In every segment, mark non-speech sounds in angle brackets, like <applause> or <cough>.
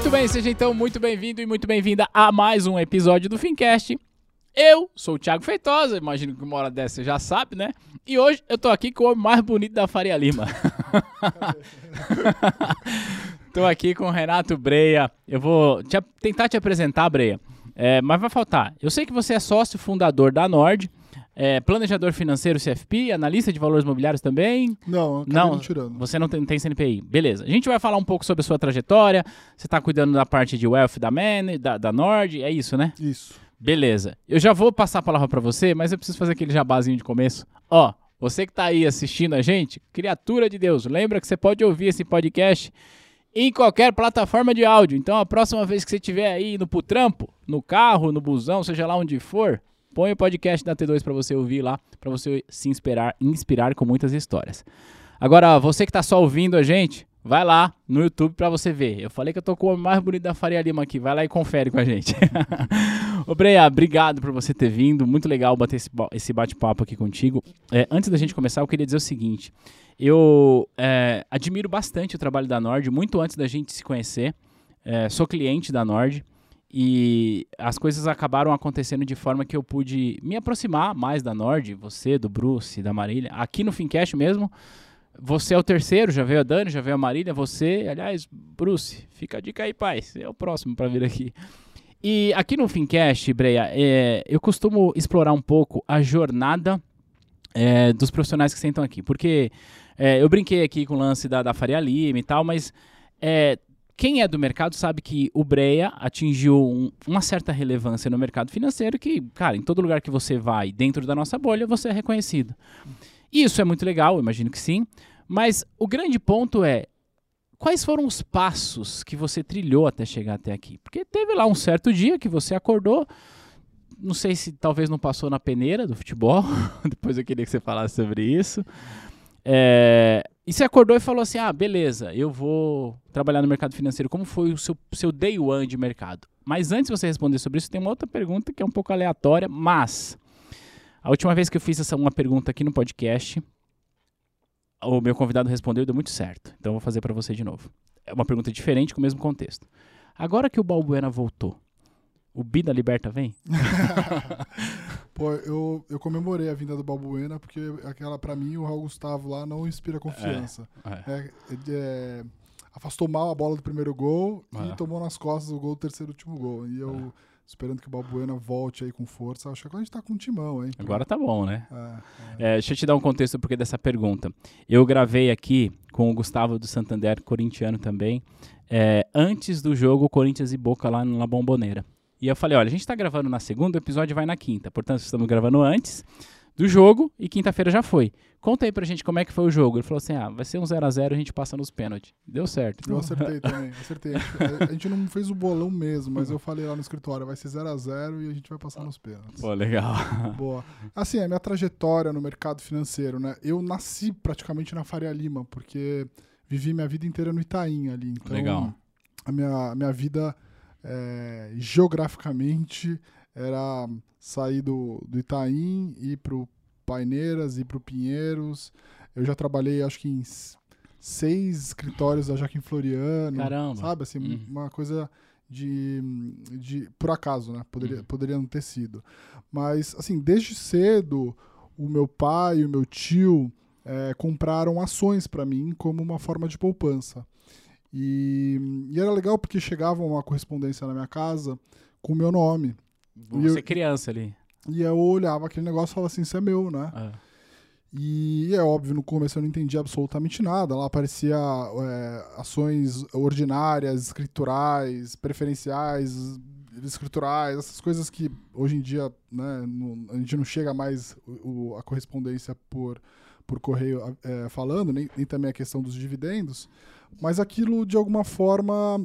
Muito bem, seja então muito bem-vindo e muito bem-vinda a mais um episódio do Fincast. Eu sou o Thiago Feitosa, imagino que uma hora dessa você já sabe, né? E hoje eu tô aqui com o homem mais bonito da Faria Lima. <laughs> tô aqui com o Renato Breia. Eu vou te, tentar te apresentar, Breia, é, mas vai faltar. Eu sei que você é sócio fundador da Nord, é, planejador financeiro CFP, analista de valores imobiliários também. Não, Não, tirando. Você não tem, não tem CNPI. Beleza. A gente vai falar um pouco sobre a sua trajetória. Você está cuidando da parte de wealth da Man, da, da Nord. É isso, né? Isso. Beleza. Eu já vou passar a palavra para você, mas eu preciso fazer aquele jabazinho de começo. Ó, você que tá aí assistindo a gente, criatura de Deus, lembra que você pode ouvir esse podcast em qualquer plataforma de áudio. Então, a próxima vez que você estiver aí indo pro trampo, no carro, no busão, seja lá onde for, põe o podcast da T2 para você ouvir lá, para você se inspirar, inspirar com muitas histórias. Agora, você que tá só ouvindo a gente, vai lá no YouTube para você ver. Eu falei que eu tô com o homem mais bonito da Faria Lima aqui. Vai lá e confere com a gente. <laughs> Ô, Breia, obrigado por você ter vindo. Muito legal bater esse, esse bate-papo aqui contigo. É, antes da gente começar, eu queria dizer o seguinte. Eu é, admiro bastante o trabalho da Nord, muito antes da gente se conhecer. É, sou cliente da Nord e as coisas acabaram acontecendo de forma que eu pude me aproximar mais da Nord, você, do Bruce, da Marília. Aqui no Fincast mesmo, você é o terceiro, já veio a Dani, já veio a Marília, você, aliás, Bruce, fica a dica aí, pai, você é o próximo para vir aqui. E aqui no Fincast, Breia, é, eu costumo explorar um pouco a jornada é, dos profissionais que sentam aqui, porque é, eu brinquei aqui com o lance da, da Faria Lima e tal, mas é, quem é do mercado sabe que o Breia atingiu um- uma certa relevância no mercado financeiro que, cara, em todo lugar que você vai, dentro da nossa bolha, você é reconhecido. Isso é muito legal, imagino que sim, mas o grande ponto é quais foram os passos que você trilhou até chegar até aqui? Porque teve lá um certo dia que você acordou, não sei se talvez não passou na peneira do futebol, <laughs> depois eu queria que você falasse sobre isso. É, e você acordou e falou assim: ah, beleza, eu vou trabalhar no mercado financeiro. Como foi o seu, seu day one de mercado? Mas antes de você responder sobre isso, tem uma outra pergunta que é um pouco aleatória, mas a última vez que eu fiz essa uma pergunta aqui no podcast, o meu convidado respondeu e deu muito certo. Então eu vou fazer para você de novo. É uma pergunta diferente com o mesmo contexto. Agora que o Balbuena voltou, o Bi da Liberta vem? <laughs> Pô, eu, eu comemorei a vinda do Balbuena porque aquela, pra mim, o Raul Gustavo lá não inspira confiança. É. É, é, afastou mal a bola do primeiro gol É. e tomou nas costas o gol do terceiro e último gol. E eu, esperando que o Balbuena volte aí com força, acho que agora a gente tá com um timão, hein? Agora tá bom, né? É, É, deixa eu te dar um contexto porque dessa pergunta. Eu gravei aqui com o Gustavo do Santander, corintiano também, é, antes do jogo Corinthians e Boca lá na Bomboneira. E eu falei, olha, a gente tá gravando na segunda, o episódio vai na quinta. Portanto, estamos gravando antes do jogo e quinta-feira já foi. Conta aí pra gente como é que foi o jogo. Ele falou assim, ah, vai ser um 0 a 0 a gente passa nos pênaltis. Deu certo. Eu acertei também, acertei. A gente, a gente não fez o bolão mesmo, mas eu falei lá no escritório, vai ser 0x0 e a gente vai passar nos pênaltis. Pô, legal. Boa. Assim, a minha trajetória no mercado financeiro, né? Eu nasci praticamente na Faria Lima, porque vivi minha vida inteira no Itaim ali. Então, Legal. A minha, a minha vida, é, geograficamente, era sair do, do Itaim, ir pro Paineiras, ir pro Pinheiros. Eu já trabalhei, acho que em seis escritórios da Joaquim Floriano. Caramba. Sabe, assim, Uhum. uma coisa de, de... Por acaso, né? Poderia, Uhum. poderia não ter sido. Mas, assim, desde cedo, o meu pai e o meu tio eh, compraram ações para mim como uma forma de poupança. E, e era legal porque chegava uma correspondência na minha casa com o meu nome. Você eu- criança ali. E eu olhava aquele negócio e falava assim, isso é meu, né? Ah, E é óbvio, no começo eu não entendia absolutamente nada. Lá aparecia é, ações ordinárias, escriturais, preferenciais, escriturais, essas coisas que hoje em dia né, não- a gente não chega mais o- a correspondência por, por correio é, falando, nem, nem também a questão dos dividendos. Mas aquilo, de alguma forma,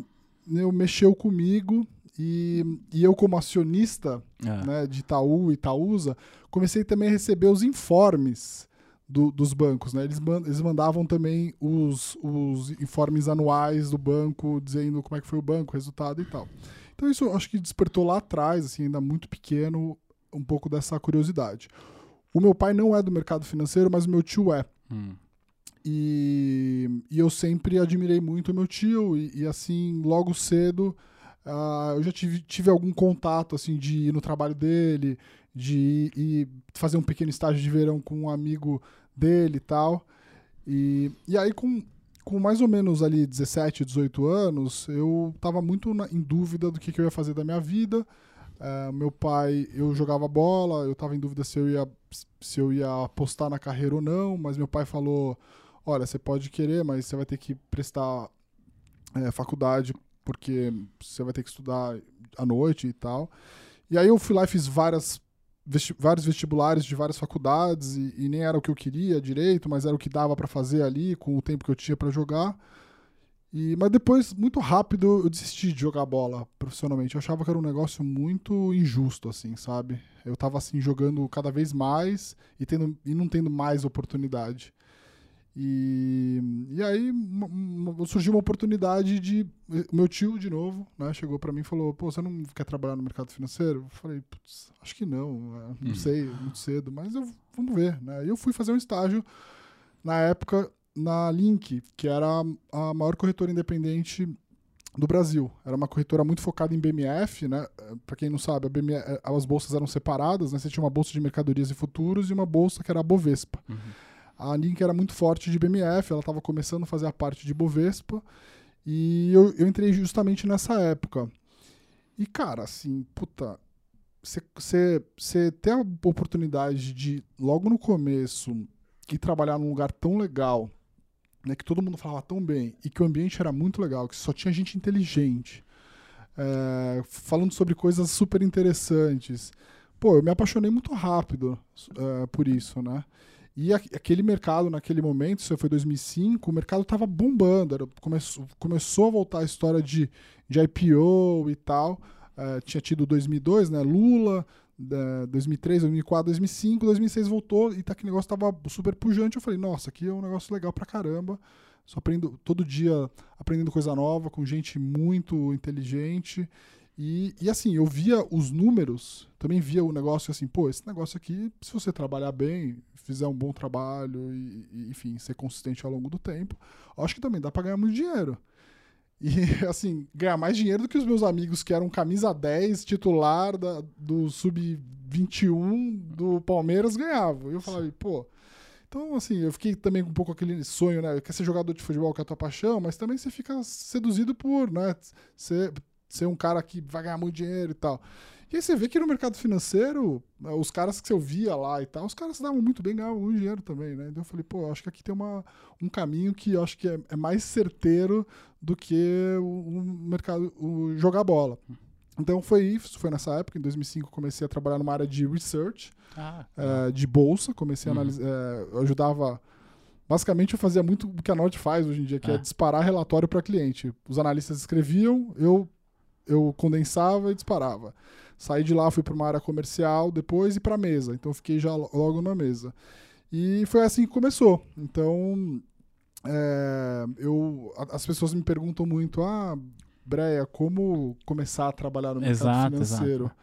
eu mexeu comigo e, e eu, como acionista ah. né, de Itaú e Itaúsa, comecei também a receber os informes do- dos bancos. Né? Eles, man- eles mandavam também os, os informes anuais do banco, dizendo como é que foi o banco, o resultado e tal. Então isso eu acho que despertou lá atrás, assim, ainda muito pequeno, um pouco dessa curiosidade. O meu pai não é do mercado financeiro, mas o meu tio é. Hum. E, e eu sempre admirei muito meu tio, e, e assim, logo cedo, uh, eu já tive, tive algum contato, assim, de ir no trabalho dele, de ir, ir fazer um pequeno estágio de verão com um amigo dele e tal. E, e aí, com, com mais ou menos ali 17, 18 anos, eu tava muito na, em dúvida do que, que eu ia fazer da minha vida. Uh, meu pai, eu jogava bola, eu estava em dúvida se eu, ia, se eu ia apostar na carreira ou não, mas meu pai falou: olha, você pode querer, mas você vai ter que prestar é, faculdade porque você vai ter que estudar à noite e tal. E aí eu fui lá e fiz várias, vesti vários vestibulares de várias faculdades e, e, nem era o que eu queria direito, mas era o que dava para fazer ali com o tempo que eu tinha para jogar. E, mas depois, muito rápido, eu desisti de jogar bola profissionalmente. Eu achava que era um negócio muito injusto, assim, sabe? Eu tava, assim, jogando cada vez mais e, tendo, e não tendo mais oportunidade. E, e aí surgiu uma oportunidade de. Meu tio, de novo, né, chegou para mim e falou: Pô, você não quer trabalhar no mercado financeiro? Eu falei: Acho que não, né, não hum. sei, muito cedo, mas eu, vamos ver. Né? E eu fui fazer um estágio, na época, na Link, que era a maior corretora independente do Brasil. Era uma corretora muito focada em BMF, né? Para quem não sabe, BMF, eh, as bolsas eram separadas, né? Você tinha uma bolsa de mercadorias e futuros e uma bolsa que era a Bovespa. Uhum. A Link era muito forte de BMF, ela estava começando a fazer a parte de Bovespa, e eu, eu entrei justamente nessa época. E, cara, assim, puta, você ter a oportunidade de, logo no começo, ir trabalhar num lugar tão legal, né, que todo mundo falava tão bem, e que o ambiente era muito legal, que só tinha gente inteligente, é, falando sobre coisas super interessantes. Pô, eu me apaixonei muito rápido é, por isso, né? E aquele mercado, naquele momento, isso foi 2005, o mercado estava bombando. Era, começou, a voltar a história de, de IPO e tal. Uh, tinha tido 2002, né? Lula, uh, 2003, 2004, 2005, 2006 voltou e tá, aquele negócio estava super pujante. Eu falei, nossa, aqui é um negócio legal pra caramba. Só aprendo todo dia aprendendo coisa nova, com gente muito inteligente. E, e assim, eu via os números, também via o negócio assim, pô, esse negócio aqui, se você trabalhar bem, fizer um bom trabalho e, e enfim, ser consistente ao longo do tempo, acho que também dá para ganhar muito dinheiro. E, <laughs> assim, ganhar mais dinheiro do que os meus amigos que eram camisa 10, titular da, do sub-21 do Palmeiras ganhavam. E eu falava, pô. Então, assim, eu fiquei também com um pouco aquele sonho, né? Quer ser jogador de futebol que é a tua paixão, mas também você fica seduzido por, né? Ser, ser um cara que vai ganhar muito dinheiro e tal. E aí você vê que no mercado financeiro, né, os caras que você ouvia lá e tal, os caras davam muito bem, ganhavam muito dinheiro também, né? Então eu falei, pô, acho que aqui tem uma, um caminho que eu acho que é, é mais certeiro do que o, o mercado, o jogar bola. Então foi isso, foi nessa época, em 2005 comecei a trabalhar numa área de research, ah, é, de bolsa, comecei a uhum. analisar, é, eu ajudava Basicamente, eu fazia muito o que a Nord faz hoje em dia, que é, é disparar relatório para cliente. Os analistas escreviam, eu, eu condensava e disparava. Saí de lá, fui para uma área comercial depois e para mesa. Então fiquei já logo na mesa. E foi assim que começou. Então, é, eu, as pessoas me perguntam muito: ah, Breia, como começar a trabalhar no mercado exato, financeiro? Exato.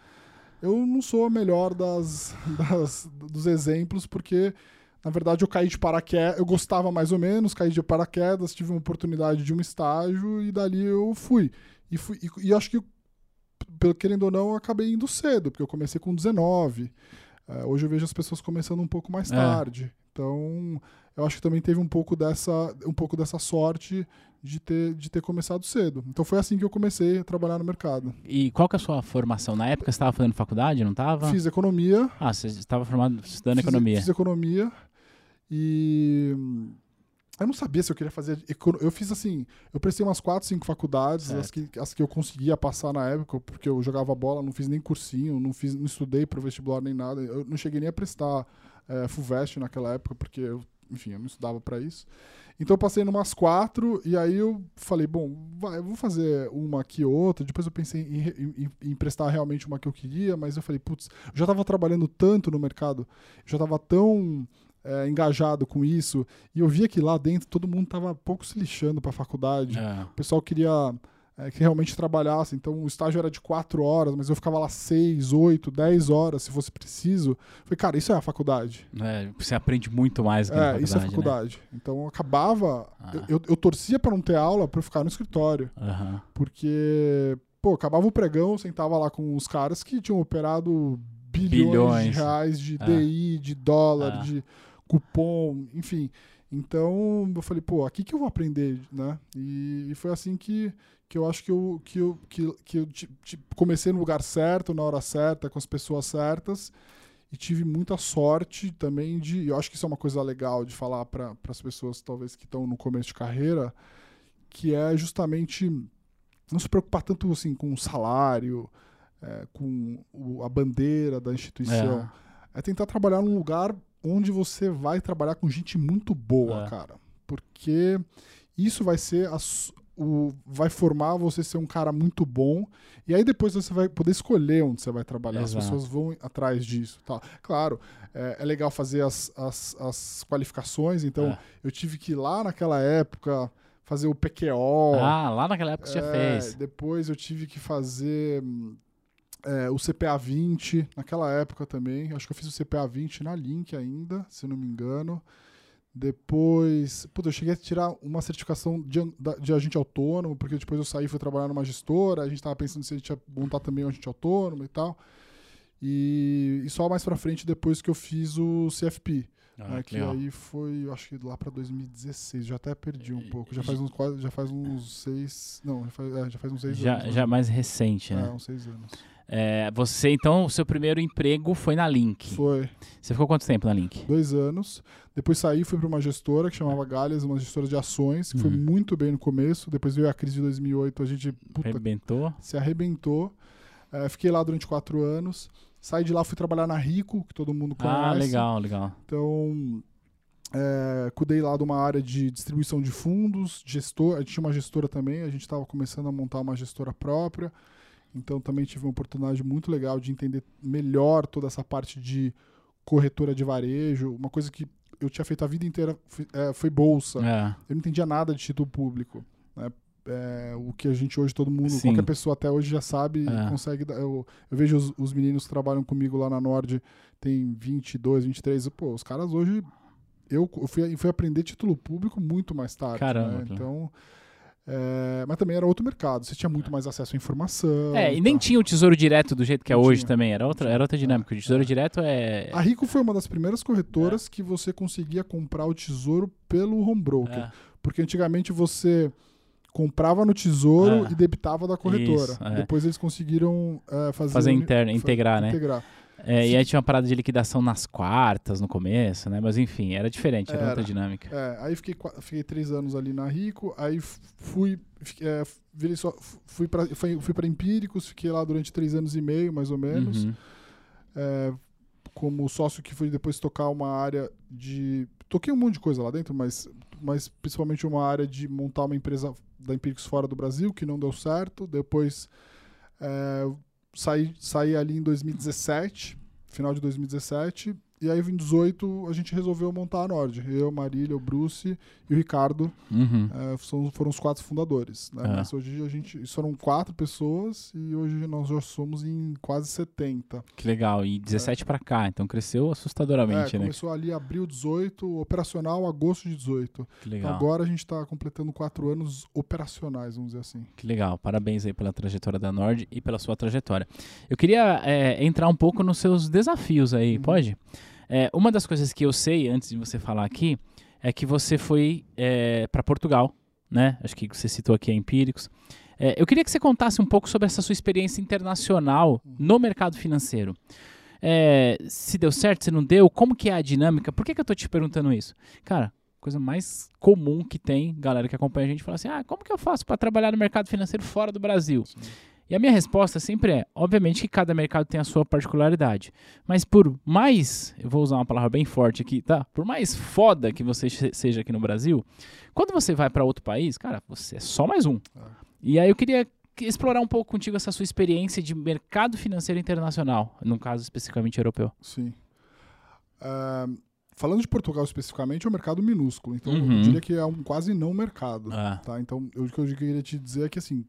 Eu não sou a melhor das, das, dos exemplos, porque na verdade eu caí de paraquedas, eu gostava mais ou menos, caí de paraquedas, tive uma oportunidade de um estágio e dali eu fui. E, fui, e, e acho que pelo querendo ou não, eu acabei indo cedo, porque eu comecei com 19. É, hoje eu vejo as pessoas começando um pouco mais é. tarde. Então, eu acho que também teve um pouco dessa, um pouco dessa sorte de ter, de ter começado cedo. Então foi assim que eu comecei a trabalhar no mercado. E qual que é a sua formação? Na época você estava fazendo faculdade, não estava? Fiz economia. Ah, você estava formado estudando fiz, economia. Fiz economia. E eu não sabia se eu queria fazer. Eu fiz assim, eu prestei umas 4, 5 faculdades, as que, as que eu conseguia passar na época, porque eu jogava bola, não fiz nem cursinho, não, fiz, não estudei pro vestibular nem nada. Eu não cheguei nem a prestar é, FUVEST naquela época, porque eu, enfim, eu não estudava para isso. Então eu passei numas quatro, e aí eu falei, bom, vai, eu vou fazer uma aqui ou outra. Depois eu pensei em, em, em, prestar realmente uma que eu queria, mas eu falei, putz, eu já estava trabalhando tanto no mercado, já estava tão é, engajado com isso. E eu via que lá dentro todo mundo tava pouco se lixando para a faculdade. É. O pessoal queria é, que realmente trabalhasse. Então o estágio era de quatro horas, mas eu ficava lá seis, oito, dez horas, se fosse preciso. Falei, cara, isso é a faculdade. É, você aprende muito mais que na É, faculdade, isso é né? faculdade. Então acabava. Ah. Eu, eu, eu torcia para não ter aula para ficar no escritório. Aham. Porque, pô, acabava o pregão, sentava lá com os caras que tinham operado bilhões, Bilhões. de reais de Ah. DI, de dólar, Ah. de cupom, enfim. Então eu falei, pô, aqui que eu vou aprender, né? E, e foi assim que, que eu acho que eu, que eu, que, que eu comecei no lugar certo, na hora certa, com as pessoas certas. E tive muita sorte também de. Eu acho que isso é uma coisa legal de falar para as pessoas, talvez, que estão no começo de carreira, que é justamente não se preocupar tanto assim com o salário, é, com o- a bandeira da instituição. É. tentar trabalhar num lugar onde você vai trabalhar com gente muito boa, É. cara. Porque isso vai ser a o, vai formar você ser um cara muito bom. E aí depois você vai poder escolher onde você vai trabalhar. Exato. As pessoas vão atrás disso. Tá. Claro, é, é legal fazer as, as, as qualificações. Então, É. eu tive que ir lá naquela época fazer o PQO. Ah, lá naquela época você já É, fez. Depois eu tive que fazer hum, é, o CPA 20, naquela época também. Acho que eu fiz o CPA 20 na Link ainda, se não me engano. Depois, puta, eu cheguei a tirar uma certificação de, de agente autônomo, porque depois eu saí e fui trabalhar numa gestora. A gente tava pensando se a gente ia montar também um agente autônomo e tal. E, e só mais pra frente, depois que eu fiz o CFP. Ah, né, que legal. aí foi, eu acho que lá pra 2016, já até perdi um pouco. Já faz uns quase, já faz uns seis, não, já faz, é, já faz uns seis Já, anos. já né? mais recente, É, né? uns seis anos. É, você, então, o seu primeiro emprego foi na Link. Foi Você ficou quanto tempo na Link? dois anos. Depois saí, fui pra uma gestora que chamava Galhas, uma gestora de ações, que foi Uhum. muito bem no começo. Depois veio a crise de 2008, a gente puta, Arrebentou? se arrebentou. É, fiquei lá durante quatro anos. Saí de lá, fui trabalhar na Rico, que todo mundo conhece. Ah, legal, legal. Então, é, cuidei lá de uma área de distribuição de fundos, gestor, a gente tinha uma gestora também, a gente estava começando a montar uma gestora própria, então também tive uma oportunidade muito legal de entender melhor toda essa parte de corretora de varejo, uma coisa que eu tinha feito a vida inteira foi, é, foi bolsa, É, eu não entendia nada de título público, né? É, o que a gente hoje, todo mundo, Sim. qualquer pessoa até hoje já sabe, É. consegue. Eu, eu vejo os, os meninos que trabalham comigo lá na Nord, tem 22, 23. Pô, os caras hoje. Eu, eu fui, fui aprender título público muito mais tarde. Caramba, né? Então. É, mas também era outro mercado. Você tinha muito mais acesso à informação. É, e nem tal. tinha o Tesouro Direto do jeito que é Não hoje tinha. também. Era outra, era outra dinâmica. O Tesouro É. Direto é. A Rico foi uma das primeiras corretoras que você conseguia comprar o tesouro pelo home broker. é. Porque antigamente você comprava no tesouro e debitava da corretora. Isso, é. Depois eles conseguiram é, fazer. Fazer interna, fa- integrar, né? Integrar. É, e aí tinha uma parada de liquidação nas quartas no começo, né? Mas enfim, era diferente, era, Era. outra dinâmica. É, aí fiquei, fiquei três anos ali na Rico, aí fui, é, virei só, fui para fui, fui pra Empíricos, fiquei lá durante três anos e meio, mais ou menos. Uhum. É, como sócio que fui depois tocar uma área de. Toquei um monte de coisa lá dentro, mas, mas principalmente uma área de montar uma empresa da Empíricos fora do Brasil, que não deu certo. Depois é, saí, saí ali em 2017, final de 2017. E aí, em 2018, a gente resolveu montar a Nord. Eu, Marília, o Bruce e o Ricardo Uhum. é, são- foram os quatro fundadores. Né? Ah. Mas hoje a gente. Isso foram quatro pessoas e hoje nós já somos em quase 70. Que legal. E 17 pra cá, então cresceu assustadoramente, É, né? começou ali abril 18, operacional agosto de 18. Que legal. Agora a gente está completando quatro anos operacionais, vamos dizer assim. Que legal, parabéns aí pela trajetória da Nord e pela sua trajetória. Eu queria é, entrar um pouco nos seus desafios aí, Uhum. pode? É, uma das coisas que eu sei, antes de você falar aqui, é que você foi para Portugal, né? Acho que você citou aqui a Empíricos. É, eu queria que você contasse um pouco sobre essa sua experiência internacional no mercado financeiro. É, se deu certo, se não deu, como que é a dinâmica? Por que, que eu tô te perguntando isso? Cara, coisa mais comum que tem, galera que acompanha a gente fala assim: ah, como que eu faço para trabalhar no mercado financeiro fora do Brasil? E a minha resposta sempre é: obviamente que cada mercado tem a sua particularidade. Mas por mais, eu vou usar uma palavra bem forte aqui, tá? Por mais foda que você se- seja aqui no Brasil, quando você vai para outro país, cara, você é só mais um. É. E aí eu queria que- explorar um pouco contigo essa sua experiência de mercado financeiro internacional, no caso especificamente europeu. Sim. Ah, falando de Portugal especificamente, é um mercado minúsculo. Então Uhum. eu diria que é um quase não mercado. Ah, Tá? Então eu- o que eu queria te dizer é que assim.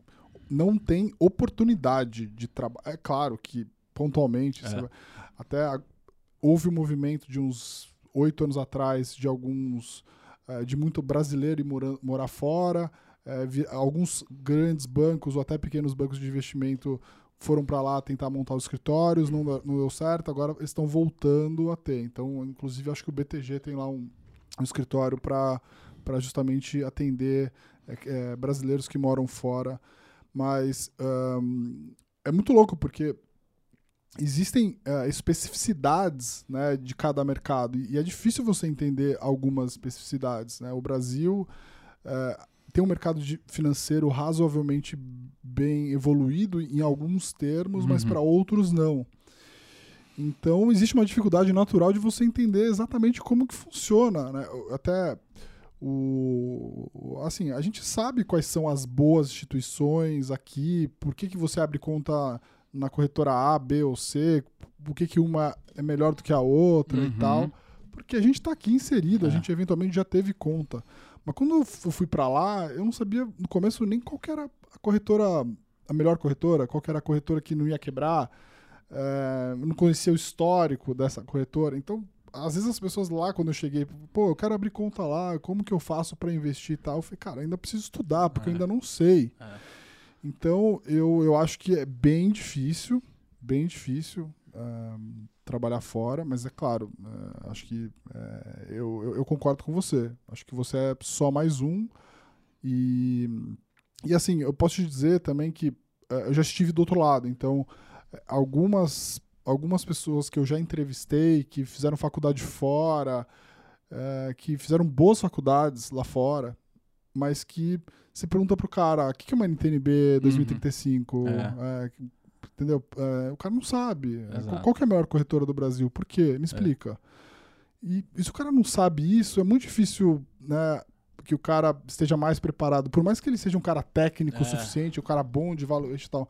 Não tem oportunidade de trabalho. É claro que pontualmente, É. vai- até a- houve um movimento de uns oito anos atrás de alguns eh, de muito brasileiro ir mora- morar fora. eh, vi- alguns grandes bancos ou até pequenos bancos de investimento foram para lá tentar montar os escritórios, não, deu- não deu certo. Agora estão voltando a ter. Então, inclusive, acho que o BTG tem lá um, um escritório para justamente atender eh, eh, brasileiros que moram fora. Mas ahn, é muito louco porque existem eh, especificidades né, de cada mercado e é difícil você entender algumas especificidades. Né? O Brasil eh, tem um mercado financeiro razoavelmente bem evoluído em alguns termos, mas Uhum. para outros não. Então existe uma dificuldade natural de você entender exatamente como que funciona, né? Até o assim, a gente sabe quais são as boas instituições aqui, por que, que você abre conta na corretora A, B ou C, por que, que uma é melhor do que a outra Uhum. e tal. Porque a gente está aqui inserido, a É. gente eventualmente já teve conta. Mas quando eu fu- fui para lá, eu não sabia no começo nem qual que era a corretora, a melhor corretora, qual era a corretora que não ia quebrar. É, não conhecia o histórico dessa corretora. Então, às vezes as pessoas lá, quando eu cheguei, pô, eu quero abrir conta lá, como que eu faço para investir e tal? Eu falei, cara, ainda preciso estudar, porque eu É. ainda não sei. É. Então, eu, eu acho que é bem difícil, bem difícil ahn, trabalhar fora, mas é claro, é, acho que é, eu, eu, eu concordo com você. Acho que você é só mais um. E, e assim, eu posso te dizer também que é, eu já estive do outro lado, então algumas, algumas pessoas que eu já entrevistei, que fizeram faculdade fora, é, que fizeram boas faculdades lá fora, mas que você pergunta pro cara, o que que é uma NTNB 2035? É, que- entendeu? É, o cara não sabe. É, Exato. qual, que é a melhor corretora do Brasil? Por quê? Me explica. E, e se o cara não sabe isso, é muito difícil, né? Que o cara esteja mais preparado. Por mais que ele seja um cara técnico o É. suficiente, um cara bom de valor e tal.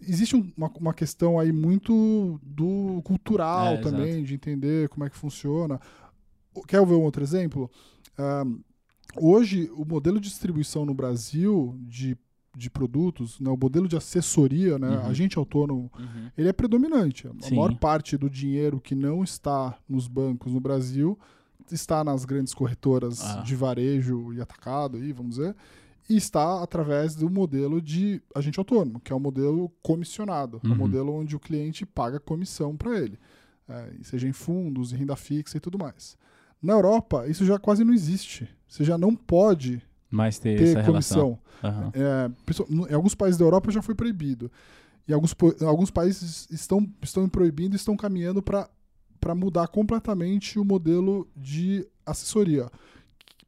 Existe um- uma, uma questão aí muito do cultural É, também, de entender como é que funciona. Quer ver um outro exemplo? Ahn, hoje, o modelo de distribuição no Brasil de, de produtos, né, o modelo de assessoria, né, Uhum. agente autônomo, Uhum. ele é predominante. A Sim. maior parte do dinheiro que não está nos bancos no Brasil está nas grandes corretoras Ah. de varejo e atacado, aí, vamos dizer, e está através do modelo de agente autônomo, que é o modelo comissionado, é Uhum. o modelo onde o cliente paga comissão para ele, é, seja em fundos, em renda fixa e tudo mais. Na Europa, isso já quase não existe. Você já não pode Mas ter, ter essa relação. comissão. Aham. É, em alguns países da Europa já foi proibido. E alguns, alguns países estão, estão proibindo e estão caminhando para mudar completamente o modelo de assessoria.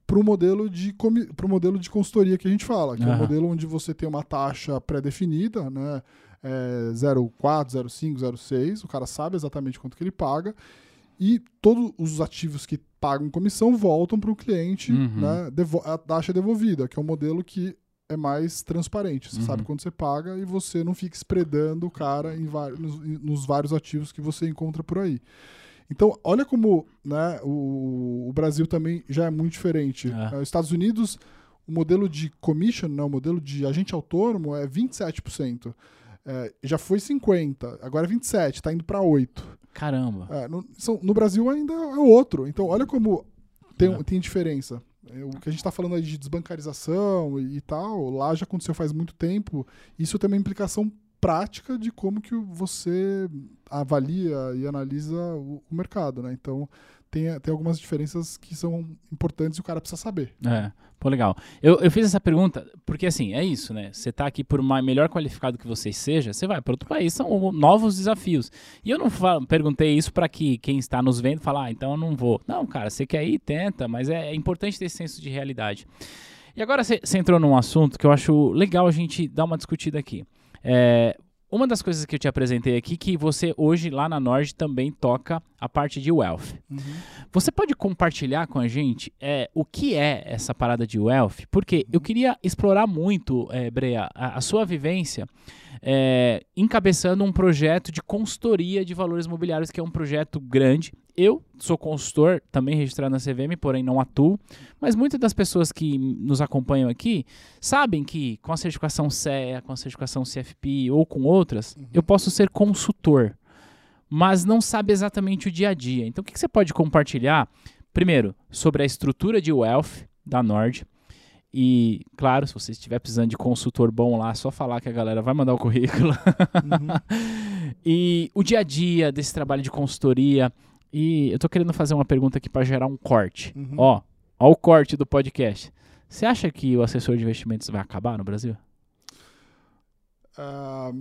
Para o modelo, de pro modelo de consultoria que a gente fala, que é um Aham. modelo onde você tem uma taxa pré-definida, né? É 0,4, 0,5, 0,6, o cara sabe exatamente quanto que ele paga, e todos os ativos que pagam comissão voltam para o cliente, Uhum. né? a taxa é devolvida, que é um modelo que é mais transparente. Você Uhum. sabe quando você paga e você não fica espredando o cara em vários, nos, nos vários ativos que você encontra por aí. Então, olha como né, o, o Brasil também já é muito diferente. É. Os Estados Unidos, o modelo de commission, né, o modelo de agente autônomo é 27%. Eh, já foi 50%, agora é 27%, está indo para 8%. Caramba. É, no, são- no Brasil ainda é outro. Então, olha como tem, É. tem diferença. É, O que a gente está falando aí de desbancarização e, e tal, lá já aconteceu faz muito tempo. Isso tem uma implicação prática de como que você avalia e analisa o, o mercado, né? Então, tem, tem algumas diferenças que são importantes e o cara precisa saber. É, pô, legal. Eu, eu fiz essa pergunta porque, assim, é isso, né? Você tá aqui por mais melhor qualificado que você seja, você vai para outro país, são novos desafios. E eu não perguntei isso para que quem está nos vendo falar, ah, então eu não vou. Não, cara, você quer ir, tenta, mas é, é importante ter esse senso de realidade. E agora você entrou num assunto que eu acho legal a gente dar uma discutida aqui. É, uma das coisas que eu te apresentei aqui, que você hoje lá na Nord também toca a parte de wealth. Você pode compartilhar com a gente é, o que é essa parada de wealth? Porque eu queria explorar muito, é, Brea, a, a sua vivência é, encabeçando um projeto de consultoria de valores imobiliários, que é um projeto grande eu sou consultor, também registrado na CVM, porém não atuo, mas muitas das pessoas que nos acompanham aqui sabem que com a certificação CEA, com a certificação CFP ou com outras, Uhum. eu posso ser consultor, mas não sabe exatamente o dia a dia. Então, o que, que você pode compartilhar? Primeiro, sobre a estrutura de wealth da Nord. E, claro, se você estiver precisando de consultor bom lá, é só falar que a galera vai mandar o currículo. Uhum. <laughs> e o dia a dia desse trabalho de consultoria. E eu tô querendo fazer uma pergunta aqui para gerar um corte. Uhum. Ó, ó o corte do podcast. Você acha que o assessor de investimentos vai acabar no Brasil? Ah,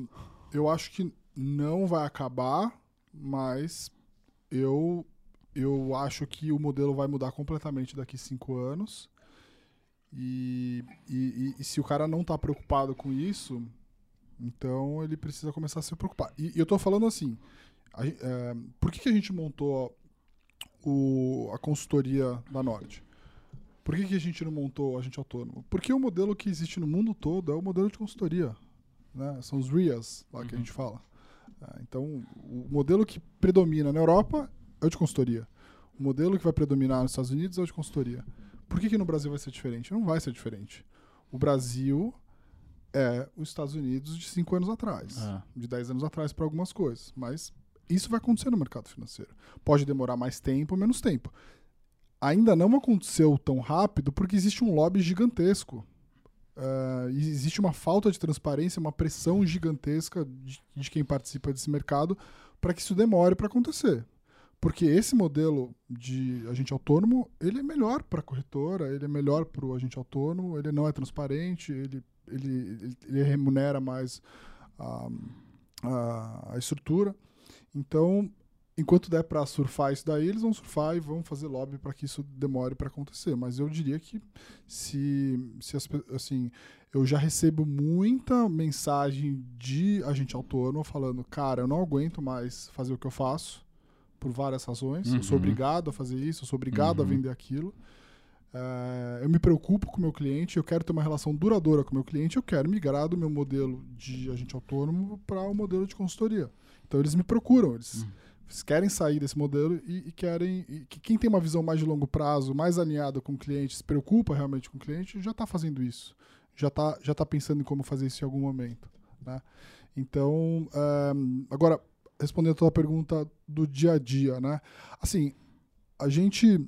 eu acho que não vai acabar, mas eu, eu acho que o modelo vai mudar completamente daqui cinco anos. E, e, e- se o cara não tá preocupado com isso, então ele precisa começar a se preocupar. E, e eu tô falando assim, a é, por que, que a gente montou o, a consultoria da Nord? Por que, que a gente não montou a gente autônomo? Porque o modelo que existe no mundo todo é o modelo de consultoria né? São os RIAs lá que a Uhum. gente fala. Ah, então, o modelo que predomina na Europa é o de consultoria. O modelo que vai predominar nos Estados Unidos é o de consultoria. Por que, que no Brasil vai ser diferente? Não vai ser diferente. O Brasil é os Estados Unidos de cinco anos atrás, Ah. de 10 anos atrás para algumas coisas. Mas isso vai acontecer no mercado financeiro. Pode demorar mais tempo menos tempo. Ainda não aconteceu tão rápido porque existe um lobby gigantesco. E existe uma falta de transparência, uma pressão gigantesca de, de quem participa desse mercado para que isso demore para acontecer. Porque esse modelo de agente autônomo, ele é melhor para a corretora, ele é melhor para o agente autônomo, ele não é transparente, ele, ele, ele, ele remunera mais a, a, a estrutura. Então, enquanto der para surfar isso daí, eles vão surfar e vão fazer lobby para que isso demore para acontecer. Mas eu diria que se, se as, assim, eu já recebo muita mensagem de agente autônomo falando, cara, eu não aguento mais fazer o que eu faço por várias razões. Eu sou Uhum. obrigado a fazer isso, eu sou obrigado a Uhum. vender aquilo. É, eu me preocupo com o meu cliente, eu quero ter uma relação duradoura com o meu cliente, eu quero migrar do meu modelo de agente autônomo para o modelo de consultoria. Então eles me procuram, eles, Uhum. eles querem sair desse modelo e, e querem. E que quem tem uma visão mais de longo prazo, mais alinhada com o cliente, se preocupa realmente com o cliente, já está fazendo isso. Já está já tá pensando em como fazer isso em algum momento. Né? Então, ehm, agora, respondendo a tua pergunta do dia a dia, né? Assim, a gente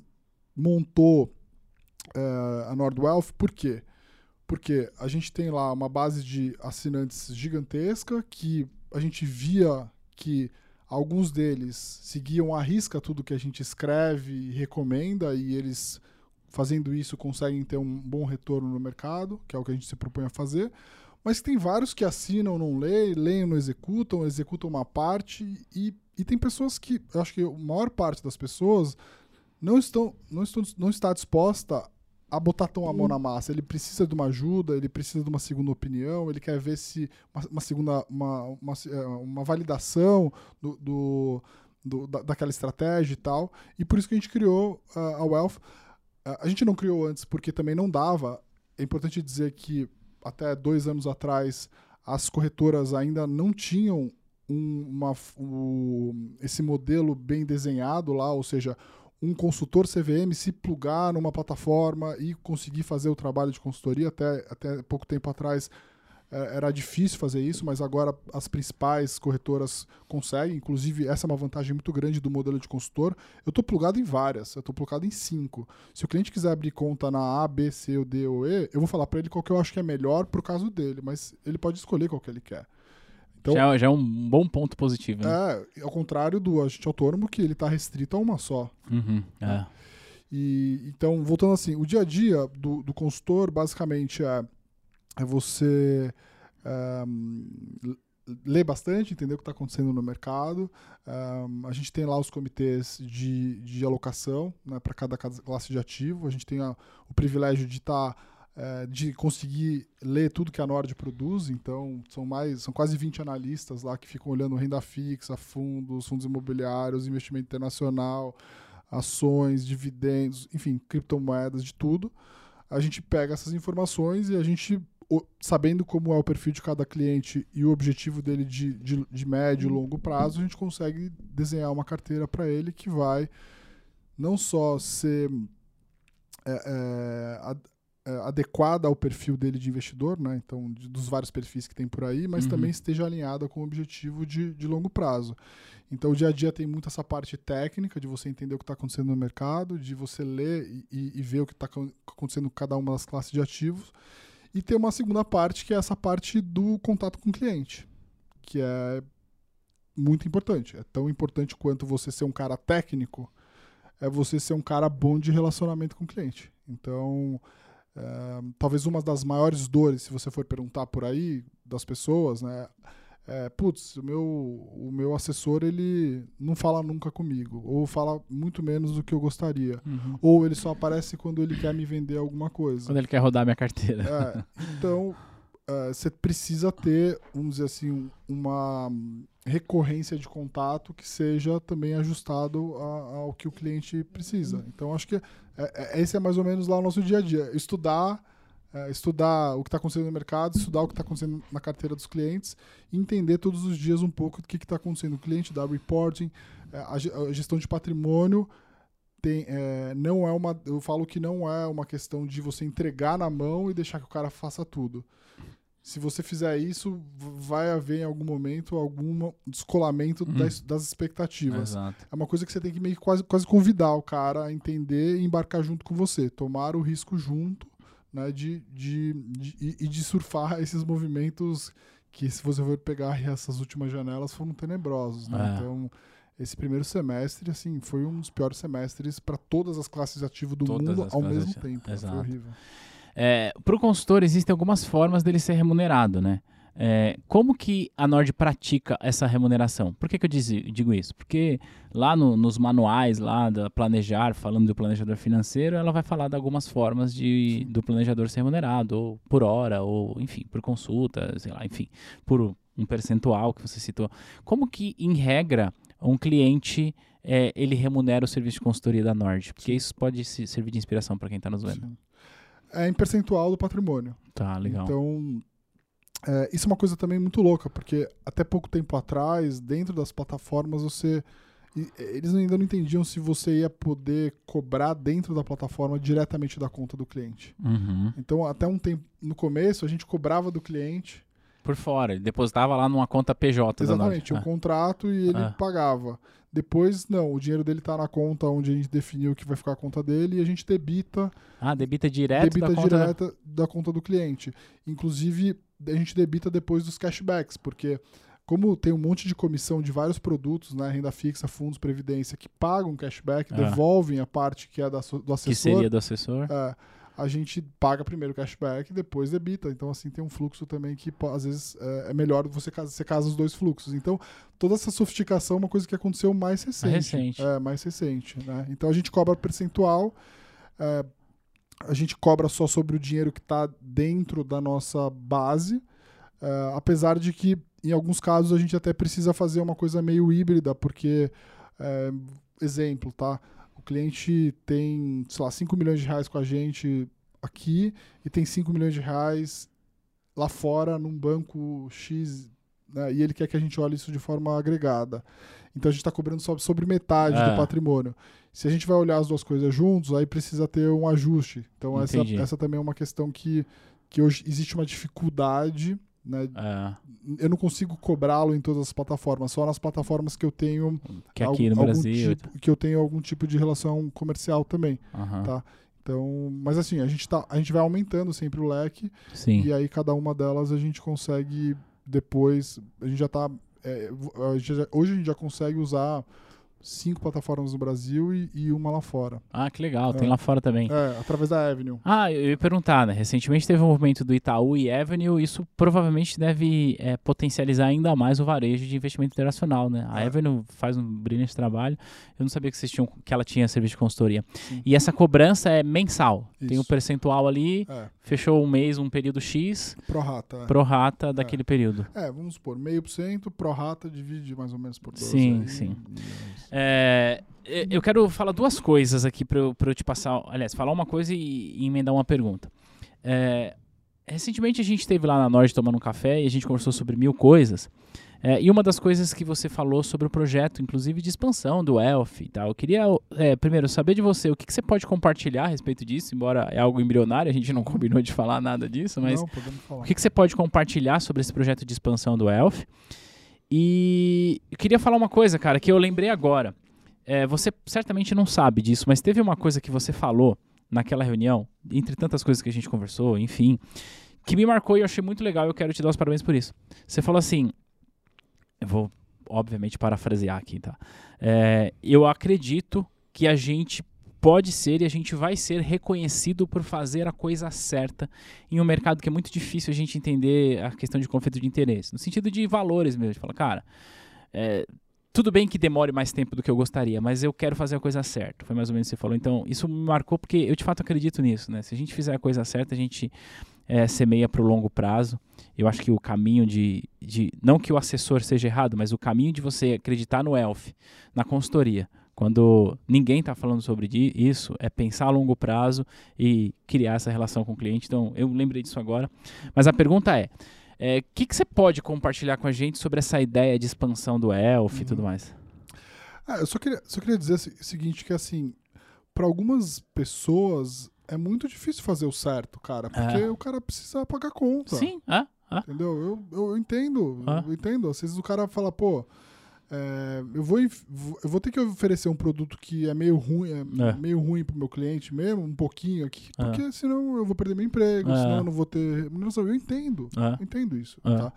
montou eh, a Nordwealth por quê? Porque a gente tem lá uma base de assinantes gigantesca que a gente via que alguns deles seguiam à risca tudo que a gente escreve e recomenda e eles fazendo isso conseguem ter um bom retorno no mercado, que é o que a gente se propõe a fazer. Mas tem vários que assinam, não leem, leem, não executam, executam uma parte e, e tem pessoas que, eu acho que a maior parte das pessoas não estão, não estão, não está disposta a botar tão a mão na massa. Ele precisa de uma ajuda, ele precisa de uma segunda opinião, ele quer ver se uma, uma segunda, uma, uma, eh, uma validação do, do- do- da, daquela estratégia e tal. E por isso que a gente criou ah, a Wealth. Ah, a gente não criou antes porque também não dava. É importante dizer que até dois anos atrás as corretoras ainda não tinham um- uma, o- esse modelo bem desenhado lá, ou seja, um consultor CVM se plugar numa plataforma e conseguir fazer o trabalho de consultoria. Até, até pouco tempo atrás eh, era difícil fazer isso, mas agora as principais corretoras conseguem. Inclusive, essa é uma vantagem muito grande do modelo de consultor. Eu estou plugado em várias, eu estou plugado em cinco. Se o cliente quiser abrir conta na A, B, C, ou D ou E, eu vou falar para ele qual que eu acho que é melhor pro caso dele, mas ele pode escolher qual que ele quer. Então, já, já é um bom ponto positivo, né? é, ao contrário do agente autônomo, que ele está restrito a uma só. Uhum, é. E então, voltando assim, o dia a dia do, do consultor basicamente é, é você l- ler bastante, entender o que está acontecendo no mercado. Ehm, a gente tem lá os comitês de, de alocação né, para cada classe de ativo. A gente tem a- o privilégio de estar de conseguir ler tudo que a Nord produz, então são mais, são quase 20 analistas lá que ficam olhando renda fixa, fundos, fundos imobiliários, investimento internacional, ações, dividendos, enfim, criptomoedas, de tudo. A gente pega essas informações e a gente sabendo como é o perfil de cada cliente e o objetivo dele de, de, de médio e longo prazo, a gente consegue desenhar uma carteira para ele que vai não só ser é, é, é, adequada ao perfil dele de investidor, né? então de- dos vários perfis que tem por aí, mas Uhum. também esteja alinhada com o objetivo de, de longo prazo. Então o dia a dia tem muito essa parte técnica de você entender o que está acontecendo no mercado, de você ler e, e- ver o que está acontecendo com cada uma das classes de ativos. E tem uma segunda parte que é essa parte do contato com o cliente, que é muito importante. É tão importante quanto você ser um cara técnico, é você ser um cara bom de relacionamento com o cliente. Então, talvez uma das maiores dores, se você for perguntar por aí das pessoas, né? É, putz, o meu, o meu assessor ele não fala nunca comigo, ou fala muito menos do que eu gostaria, Uhum. ou ele só aparece quando ele quer me vender alguma coisa. Quando ele quer rodar minha carteira. É, então, é, você precisa ter, vamos dizer assim, um- uma recorrência de contato que seja também ajustado a- ao que o cliente precisa. Então, acho que é- é- esse é mais ou menos lá o nosso dia a dia. Estudar, é, estudar o que está acontecendo no mercado, estudar o que está acontecendo na carteira dos clientes entender todos os dias um pouco do que está acontecendo. O cliente dá reporting, é, a a gestão de patrimônio tem, é, não é uma. Eu falo que não é uma questão de você entregar na mão e deixar que o cara faça tudo. Se você fizer isso, vai haver em algum momento algum descolamento Hum. das, das expectativas. Exato. É uma coisa que você tem que meio que quase, quase convidar o cara a entender e embarcar junto com você, tomar o risco junto, né, de, de, de- e- de surfar <laughs> esses movimentos que, se você for pegar essas últimas janelas, foram tenebrosos. Né? É. Então, esse primeiro semestre, assim, foi um dos piores semestres para todas as classes de ativo do Todas mundo ao mesmo tempo. né? Foi Exato. Horrível. para o consultor existem algumas formas dele ser remunerado, né? É, como que a Nord pratica essa remuneração? Por que, que eu diz- digo isso? Porque lá no- nos manuais lá da Planejar, falando do planejador financeiro, ela vai falar de algumas formas de, do planejador ser remunerado, ou por hora, ou enfim, por consulta, sei lá, enfim, por um percentual que você citou. Como que, em regra, um cliente é, ele remunera o serviço de consultoria da Nord? Porque isso pode se- servir de inspiração para quem está nos vendo. Sim. É em percentual do patrimônio. Tá, legal. Então, é, isso é uma coisa também muito louca, porque até pouco tempo atrás, dentro das plataformas, você. e- Eles ainda não entendiam se você ia poder cobrar dentro da plataforma diretamente da conta do cliente. Uhum. Então, até um tempo no começo, a gente cobrava do cliente. Por fora, ele depositava lá numa conta PJ da Exatamente, tinha um Nord. contrato e ele Ah. pagava. Depois, não, o dinheiro dele está na conta onde a gente definiu que vai ficar a conta dele e a gente debita Ah, ah, debita direto debita da conta direta da... conta do cliente. Inclusive, a gente debita depois dos cashbacks, porque como tem um monte de comissão de vários produtos, né, renda fixa, fundos, previdência, que pagam cashback, Ah. devolvem a parte que é da, do assessor, que seria do assessor. é, a gente paga primeiro o cashback e depois debita. Então, assim, tem um fluxo também que às vezes é, é melhor você casa, você casa os dois fluxos. Então, toda essa sofisticação é uma coisa que aconteceu mais recente. recente. É, mais recente. Né? Então, a gente cobra percentual. é, a gente cobra só sobre o dinheiro que está dentro da nossa base, é, apesar de que em alguns casos a gente até precisa fazer uma coisa meio híbrida, porque, é, exemplo, tá? O cliente tem, sei lá, 5 milhões de reais com a gente aqui e tem 5 milhões de reais lá fora num banco X, né? e ele quer que a gente olhe isso de forma agregada. Então a gente está cobrando só sobre metade É. do patrimônio. Se a gente vai olhar as duas coisas juntos, aí precisa ter um ajuste. Então essa, essa também é uma questão que, que hoje existe uma dificuldade. Né? É, Eu não consigo cobrá-lo em todas as plataformas, só nas plataformas que eu tenho que aqui algum- no Brasil. tipo- que eu tenho algum tipo de relação comercial também. Tá. Então, mas assim, a gente, tá, a gente vai aumentando sempre o leque Sim. e aí cada uma delas a gente consegue depois. A gente já tá. é, hoje a gente já consegue usar cinco plataformas no Brasil e, e uma lá fora. Ah, que legal, tem É. lá fora também. É, através da Avenue. Ah, eu ia perguntar, né? Recentemente teve um movimento do Itaú e Avenue, isso provavelmente deve é, potencializar ainda mais o varejo de investimento internacional, né? A É. Avenue faz um brilhante trabalho. Eu não sabia que, vocês tinham, que ela tinha serviço de consultoria. Sim. E essa cobrança é mensal. Tem um Isso. percentual ali, É, fechou um mês, um período X, pro rata. é. pro rata daquele período. É, vamos supor, meio por cento, pro rata divide mais ou menos por 12. Sim, aí, sim. é. É, eu quero falar duas coisas aqui para eu, pra eu te passar. Aliás, falar uma coisa e, e emendar uma pergunta. É, recentemente a gente esteve lá na Nord tomando um café e a gente conversou sobre mil coisas. É, e uma das coisas que você falou sobre o projeto, inclusive de expansão do Elf e tal, eu queria é, primeiro saber de você o que, que, você pode compartilhar a respeito disso, embora é algo embrionário, a gente não <laughs> combinou de falar nada disso, mas Não, o que, que você pode compartilhar sobre esse projeto de expansão do Elf? E eu queria falar uma coisa, cara, que eu lembrei agora. É, você certamente não sabe disso, mas teve uma coisa que você falou naquela reunião, entre tantas coisas que a gente conversou, enfim, que me marcou e eu achei muito legal e eu quero te dar os parabéns por isso. Você falou assim, eu vou obviamente parafrasear aqui, tá? É, eu acredito que a gente pode ser e a gente vai ser reconhecido por fazer a coisa certa em um mercado que é muito difícil a gente entender a questão de conflito de interesse, no sentido de valores mesmo. De falar, cara, é, tudo bem que demore mais tempo do que eu gostaria, mas eu quero fazer a coisa certa. Foi mais ou menos o que você falou. Então, isso me marcou porque eu de fato acredito nisso, né? Se a gente fizer a coisa certa, a gente é, semeia para o longo prazo. Eu acho que o caminho de, de. Não que o assessor seja errado, mas o caminho de você acreditar no ELF, na consultoria, quando ninguém está falando sobre isso, é pensar a longo prazo e criar essa relação com o cliente. Então, eu lembrei disso agora. Mas a pergunta é: o é, que, que você pode compartilhar com a gente sobre essa ideia de expansão do ELF uhum. e tudo mais? Ah, eu só queria, só queria dizer o seguinte, que assim, para algumas pessoas é muito difícil fazer o certo, cara, porque é. o cara precisa pagar conta. Sim, é. Entendeu? Eu, eu entendo, eu entendo. Às vezes o cara fala, pô, é, eu, vou, eu vou ter que oferecer um produto que é meio ruim, é, é. meio ruim pro meu cliente mesmo, um pouquinho aqui, porque é. senão eu vou perder meu emprego, é. senão eu não vou ter. Eu entendo, eu entendo isso, tá?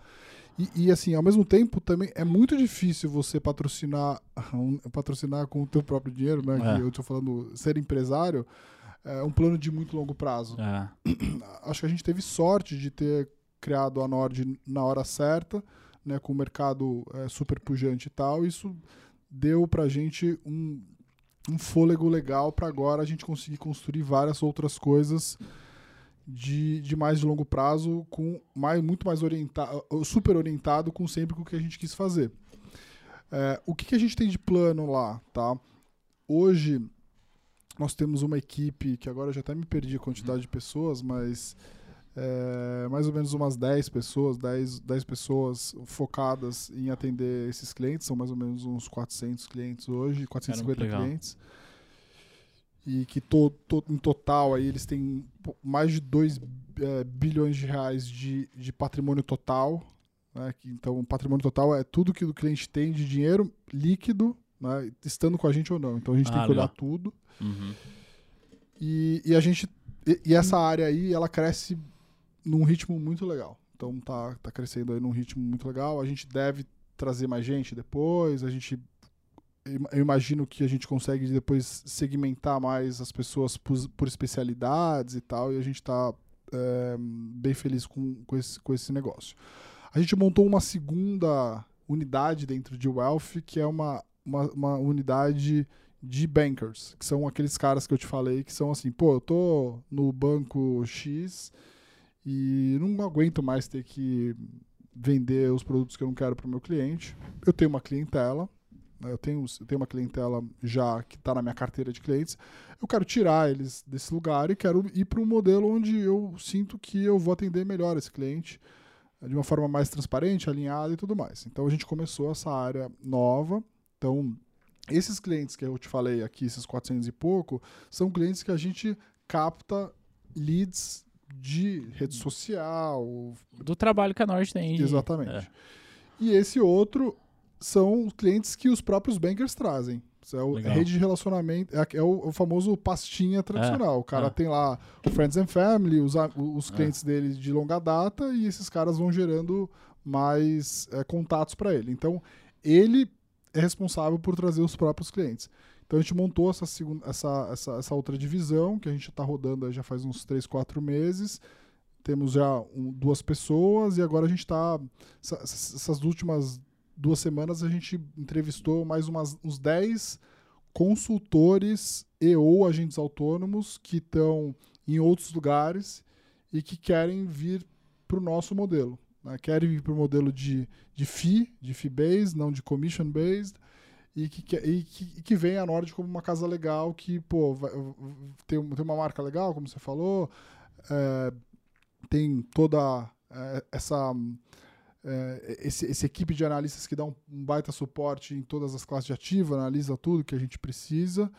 E, e, assim, ao mesmo tempo, também é muito difícil você patrocinar, <laughs> um, patrocinar com o teu próprio dinheiro, né? Que eu tô falando, ser empresário, é um plano de muito longo prazo. <clears throat> Acho que a gente teve sorte de ter criado a Nord na hora certa, né, com o mercado é, super pujante e tal, isso deu para a gente um, um fôlego legal para agora a gente conseguir construir várias outras coisas de, de mais de longo prazo, com mais, muito mais orientado, super orientado com sempre com o que a gente quis fazer. É, o que, que a gente tem de plano lá, tá? Hoje nós temos uma equipe que agora eu já até me perdi a quantidade de pessoas, mas é, mais ou menos umas 10 pessoas, 10, 10 pessoas focadas em atender esses clientes, são mais ou menos uns 400 clientes hoje, 450 Caramba, clientes. E que to, to, em total aí eles têm mais de 2 é, bilhões de reais de, de patrimônio total. Né, que, então, o patrimônio total é tudo que o cliente tem de dinheiro líquido, né, estando com a gente ou não. Então a gente ah, tem que olhar legal. tudo. Uhum. E, e a gente. E, e essa área aí, ela cresce num ritmo muito legal. Então tá, tá crescendo aí num ritmo muito legal. A gente deve trazer mais gente depois. A gente. Eu imagino que a gente consegue depois segmentar mais as pessoas por, por especialidades e tal. E a gente está é, bem feliz com, com, esse, com esse negócio. A gente montou uma segunda unidade dentro de Wealth, que é uma, uma, uma unidade de bankers, que são aqueles caras que eu te falei que são assim, pô, eu tô no banco X e não aguento mais ter que vender os produtos que eu não quero para o meu cliente. Eu tenho uma clientela, né, eu tenho, eu tenho uma clientela já que está na minha carteira de clientes. Eu quero tirar eles desse lugar e quero ir para um modelo onde eu sinto que eu vou atender melhor esse cliente de uma forma mais transparente, alinhada e tudo mais. Então a gente começou essa área nova. Então, esses clientes que eu te falei aqui, esses 400 e pouco, são clientes que a gente capta leads de rede social. Do trabalho que a Nord tem. Exatamente. É. E esse outro são clientes que os próprios bankers trazem. É o Legal. rede de relacionamento, é, é o, o, famoso pastinha tradicional. É, o cara é. tem lá o Friends and Family, os, os é. clientes dele de longa data, e esses caras vão gerando mais é, contatos para ele. Então, ele é responsável por trazer os próprios clientes. Então a gente montou essa, segunda, essa, essa, essa outra divisão, que a gente está rodando já faz uns 3, 4 meses. Temos já um, duas pessoas e agora a gente está. Essas últimas duas semanas a gente entrevistou mais umas, uns 10 consultores e ou agentes autônomos que estão em outros lugares e que querem vir para o nosso modelo. Né? Querem vir para o modelo de, de fee, de fee-based, não de commission-based e que, e que, que vem a Nord como uma casa legal que, pô, vai, tem, tem uma marca legal, como você falou, é, tem toda é, essa é, esse, esse, equipe de analistas que dá um, um, baita suporte em todas as classes de ativo, analisa tudo que a gente precisa.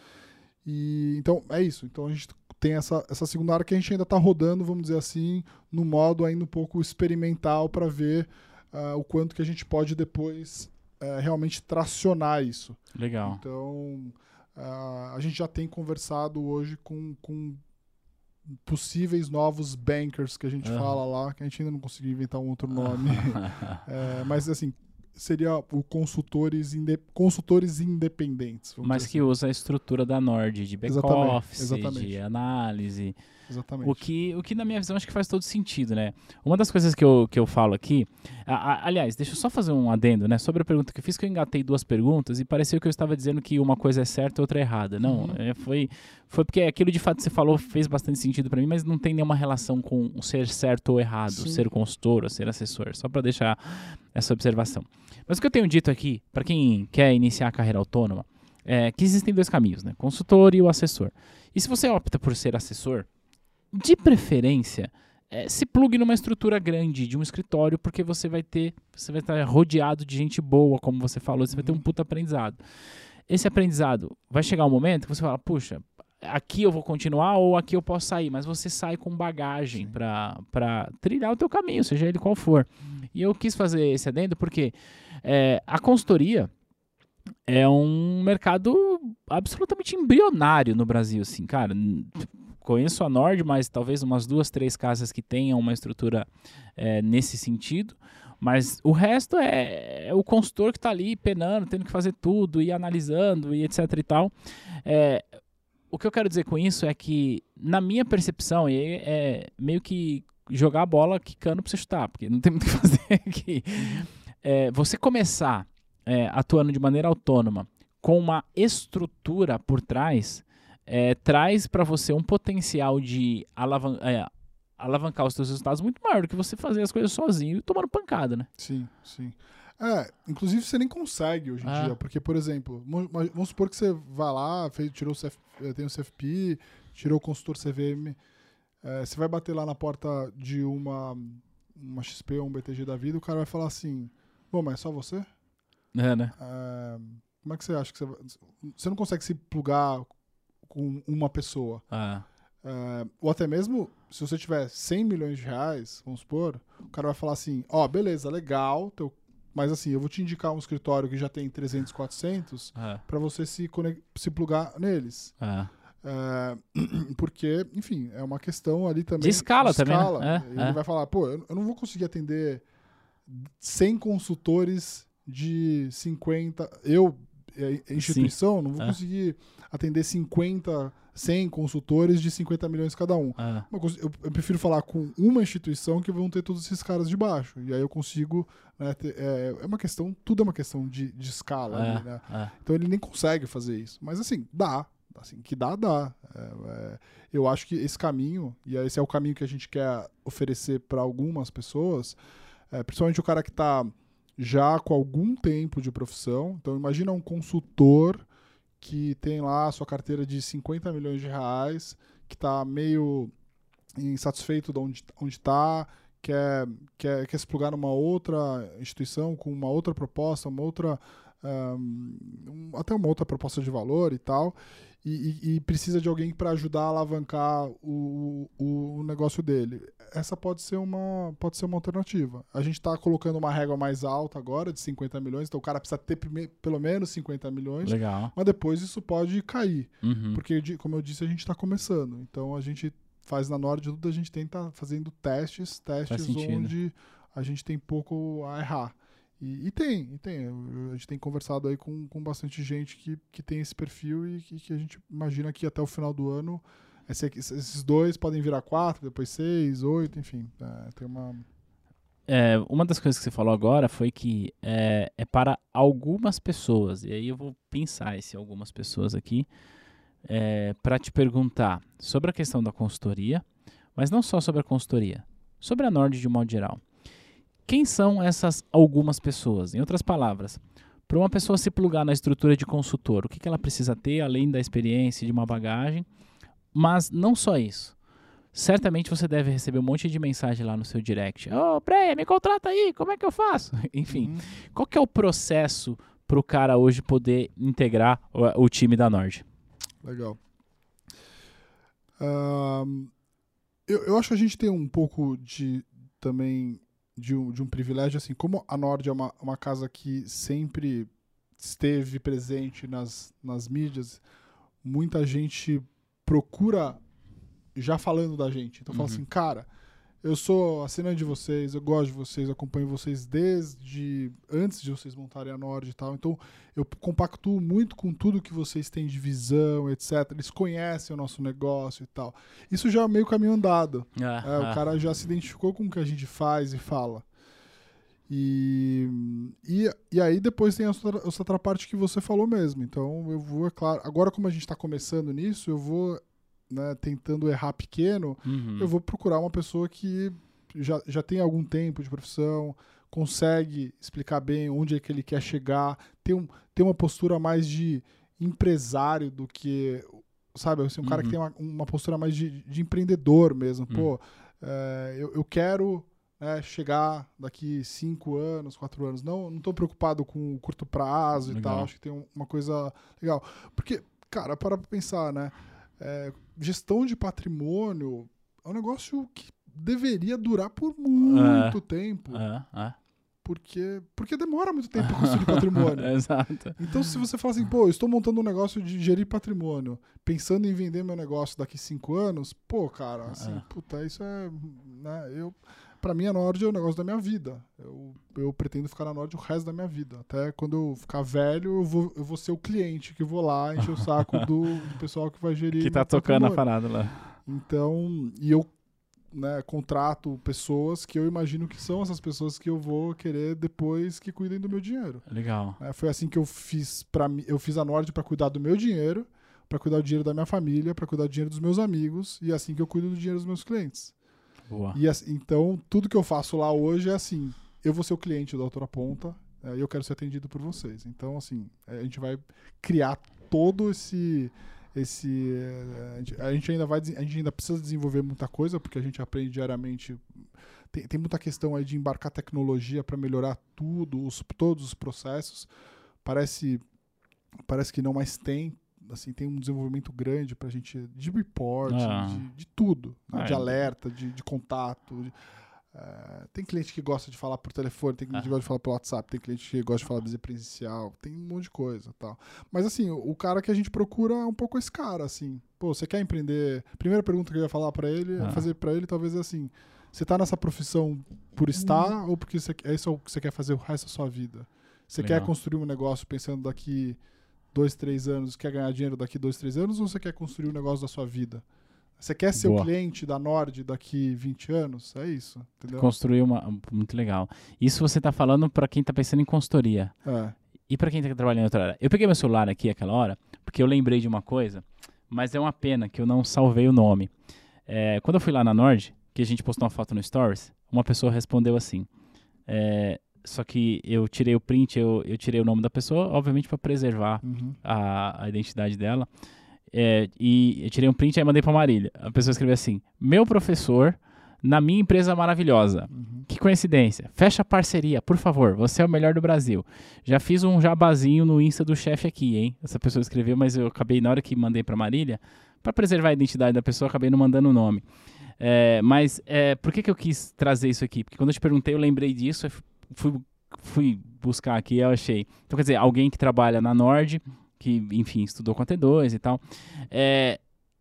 E então é isso. Então a gente tem essa, essa segunda área que a gente ainda está rodando, vamos dizer assim, no modo ainda um pouco experimental para ver uh, o quanto que a gente pode depois uh, realmente tracionar isso. Legal. Então uh, a gente já tem conversado hoje com, com possíveis novos bankers que a gente uhum. fala lá, que a gente ainda não conseguiu inventar um outro nome. é, <laughs> mas assim, seria o consultores, inde consultores independentes. Mas que assim. usa a estrutura da Nord, de back-office, de análise. Exatamente. O que, o que, na minha visão, acho que faz todo sentido, né? Uma das coisas que eu, que eu falo aqui. A, a, aliás, deixa eu só fazer um adendo, né? Sobre a pergunta que eu fiz, que eu engatei duas perguntas e pareceu que eu estava dizendo que uma coisa é certa e outra é errada. Não, uhum. é, foi, foi porque aquilo de fato que você falou fez bastante sentido para mim, mas não tem nenhuma relação com o ser certo ou errado, Sim. ser consultor ou ser assessor. Só para deixar essa observação. Mas o que eu tenho dito aqui, para quem quer iniciar a carreira autônoma, é que existem dois caminhos, né? Consultor e o assessor. E se você opta por ser assessor, de preferência, é, se plugue numa estrutura grande de um escritório, porque você vai ter, você vai estar rodeado de gente boa, como você falou, você vai ter um puta aprendizado. Esse aprendizado vai chegar um momento que você fala, puxa, aqui eu vou continuar ou aqui eu posso sair, mas você sai com bagagem para trilhar o teu caminho, seja ele qual for. E eu quis fazer esse adendo porque é, a consultoria é um mercado absolutamente embrionário no Brasil, assim, cara conheço a Nord, mas talvez umas duas, três casas que tenham uma estrutura é, nesse sentido. Mas o resto é, é o consultor que está ali penando, tendo que fazer tudo e analisando e etc e tal. É, o que eu quero dizer com isso é que, na minha percepção, e é meio que jogar a bola quicando para você chutar, porque não tem muito o que <laughs> fazer aqui. É, você começar é, atuando de maneira autônoma com uma estrutura por trás é, traz para você um potencial de alavan é, alavancar os seus resultados muito maior do que você fazer as coisas sozinho e tomando pancada, né? Sim, sim. É, inclusive você nem consegue hoje em ah. dia, porque, por exemplo, vamos supor que você vai lá, fez, tirou o CF, eh, tem o CFP, tirou o consultor CVM, é, você vai bater lá na porta de uma, uma XP ou um BTG da vida, o cara vai falar assim, bom, mas é só você? É, né? É, como é que você acha que você Você não consegue se plugar com uma pessoa. Ah. Uh, ou até mesmo, se você tiver 100 milhões de reais, vamos supor, o cara vai falar assim: Ó, oh, beleza, legal, teu... mas assim, eu vou te indicar um escritório que já tem 300, 400 ah. para você se, se plugar neles. Ah. <clears throat> Uh, porque, enfim, é uma questão ali também. De escala, de escala. também. Né? É, Ele é. vai falar: pô, eu não vou conseguir atender 100 consultores de 50. Eu, instituição, Sim. não vou é. conseguir atender 50, 100 consultores de 50 milhões cada um. Ah. Eu, eu, prefiro falar com uma instituição que vão ter todos esses caras de baixo. E aí eu consigo. Né, ter, é, é, uma questão, tudo é uma questão de, de escala. É, ali, né? Então ele nem consegue fazer isso. Mas assim, dá. Assim, que dá, dá. É, é, eu acho que esse caminho, e esse é o caminho que a gente quer oferecer para algumas pessoas, é, principalmente o cara que está já com algum tempo de profissão. Então imagina um consultor que tem lá a sua carteira de 50 milhões de reais, que está meio insatisfeito de onde está, quer, quer, quer se plugar numa outra instituição com uma outra proposta, uma outra. Um, até uma outra proposta de valor e tal, e, e, precisa de alguém para ajudar a alavancar o, o, o, negócio dele. Essa pode ser uma, pode ser uma alternativa. A gente está colocando uma régua mais alta agora, de 50 milhões, então o cara precisa ter pelo menos 50 milhões. Legal. Mas depois isso pode cair. Uhum. Porque, como eu disse, a gente está começando. Então a gente faz na Nord tudo, a gente tenta fazendo testes, testes onde a gente tem pouco a errar. E, e, tem, e tem. A gente tem conversado aí com, com bastante gente que, que tem esse perfil e que, que a gente imagina que até o final do ano esse, esses dois podem virar quatro, depois seis, oito, enfim. É, tem uma. É, uma das coisas que você falou agora foi que é, é, para algumas pessoas, e aí eu vou pensar esse algumas pessoas aqui, é, para te perguntar sobre a questão da consultoria, mas não só sobre a consultoria, sobre a Nord de um modo geral. Quem são essas algumas pessoas? Em outras palavras, para uma pessoa se plugar na estrutura de consultor, o que, que ela precisa ter, além da experiência e de uma bagagem? Mas não só isso. certamente você deve receber um monte de mensagem lá no seu direct. Ô, oh, Breia, me contrata aí, como é que eu faço? <laughs> Enfim, Uhum. qual que é o processo pro cara hoje poder integrar o, o time da Nord? Legal. Ahn, eu, eu acho que a gente tem um pouco de também de um, de um privilégio, assim, como a Nord é uma, uma casa que sempre esteve presente nas, nas mídias, muita gente procura já falando da gente. Então fala Uhum. assim, cara, eu sou assinante de vocês, eu gosto de vocês, acompanho vocês desde antes de vocês montarem a Nord e tal. Então eu compactuo muito com tudo que vocês têm de visão, etc. Eles conhecem o nosso negócio e tal. Isso já é meio caminho andado. Ah, É, o cara já se identificou com o que a gente faz e fala. E, e, e aí depois tem essa outra, essa outra parte que você falou mesmo. Então eu vou, é claro. Agora, como a gente está começando nisso, eu vou né, tentando errar pequeno. Uhum. Eu vou procurar uma pessoa que já, já tem algum tempo de profissão, consegue explicar bem onde é que ele quer chegar, tem, um, tem uma postura mais de empresário do que. Sabe, assim, um cara que Uhum. tem uma, uma postura mais de, de empreendedor mesmo. Uhum. Pô, é, eu, eu quero né, chegar daqui cinco anos, quatro anos. Não, não tô preocupado com o curto prazo e Legal. tal. Acho que tem um- uma coisa legal. Porque, cara, para pra pensar, né? É, gestão de patrimônio é um negócio que deveria durar por muito tempo. Ah, ah. Porque, porque demora muito tempo construir patrimônio. <laughs> Exato. Então, se você fala assim, pô, eu estou montando um negócio de gerir patrimônio, pensando em vender meu negócio daqui cinco anos, pô, cara, assim, É. puta, isso é. Né, eu, pra mim, a Nord é o negócio da minha vida. Eu, eu pretendo ficar na Nord o resto da minha vida. Até quando eu ficar velho, eu vou, eu vou ser o cliente que vou lá encher o <laughs> saco do, do pessoal que vai gerir. Que tá tocando a parada lá. Então, e eu né, contrato pessoas que eu imagino que são essas pessoas que eu vou querer depois que cuidem do meu dinheiro. Legal. É, foi assim que eu fiz para mim, eu fiz a Nord para cuidar do meu dinheiro, para cuidar do dinheiro da minha família, para cuidar do dinheiro dos meus amigos e é assim que eu cuido do dinheiro dos meus clientes. Boa. E assim, então tudo que eu faço lá hoje é assim, eu vou ser o cliente da outra ponta é, e eu quero ser atendido por vocês. Então assim, é, a gente vai criar todo esse esse é, a gente- ainda vai a gente ainda precisa desenvolver muita coisa porque a gente aprende diariamente tem, tem muita questão aí de embarcar tecnologia para melhorar tudo os, todos os processos parece parece que não mas tem assim tem um desenvolvimento grande para a gente de report Ah. de, de tudo né? Ah, de é. alerta de, de contato de- é, tem cliente que gosta de falar por telefone, tem cliente que Ah. gosta de falar pelo WhatsApp, tem cliente que gosta de falar visita presencial, tem um monte de coisa tal. Mas assim, o, o cara que a gente procura é um pouco esse cara, assim. Pô, você quer empreender? Primeira pergunta que eu ia falar pra ele, Ah. fazer pra ele talvez é assim: você tá nessa profissão por estar ou porque você, é isso que você quer fazer o resto da sua vida? Você quer Legal. construir um negócio pensando daqui dois, três anos, quer ganhar dinheiro daqui dois, três anos, ou você quer construir um negócio da sua vida? Você quer ser Boa. o cliente da Nord daqui 20 anos? É isso, entendeu? Construir uma. Muito legal. Isso você tá falando pra quem tá pensando em consultoria. É. E pra quem tá trabalhando em outra área. Eu peguei meu celular aqui aquela hora, porque eu lembrei de uma coisa, mas é uma pena que eu não salvei o nome. É, quando eu fui lá na Nord, que a gente postou uma foto no Stories, uma pessoa respondeu assim. é, só que eu tirei o print, eu, eu tirei o nome da pessoa, obviamente para preservar Uhum. a, a identidade dela. É, e eu tirei um print e mandei pra Marília. A pessoa escreveu assim: Meu professor na minha empresa maravilhosa. Uhum. Que coincidência. Fecha a parceria, por favor. Você é o melhor do Brasil. Já fiz um jabazinho no Insta do chefe aqui, hein? Essa pessoa escreveu, mas eu acabei, na hora que mandei pra Marília, pra preservar a identidade da pessoa, acabei não mandando o nome. É, mas é, por que, que eu quis trazer isso aqui? Porque quando eu te perguntei, eu lembrei disso, eu fui, fui buscar aqui eu achei. Então, quer dizer, alguém que trabalha na Nord, que, enfim, estudou com a T2 e tal. É,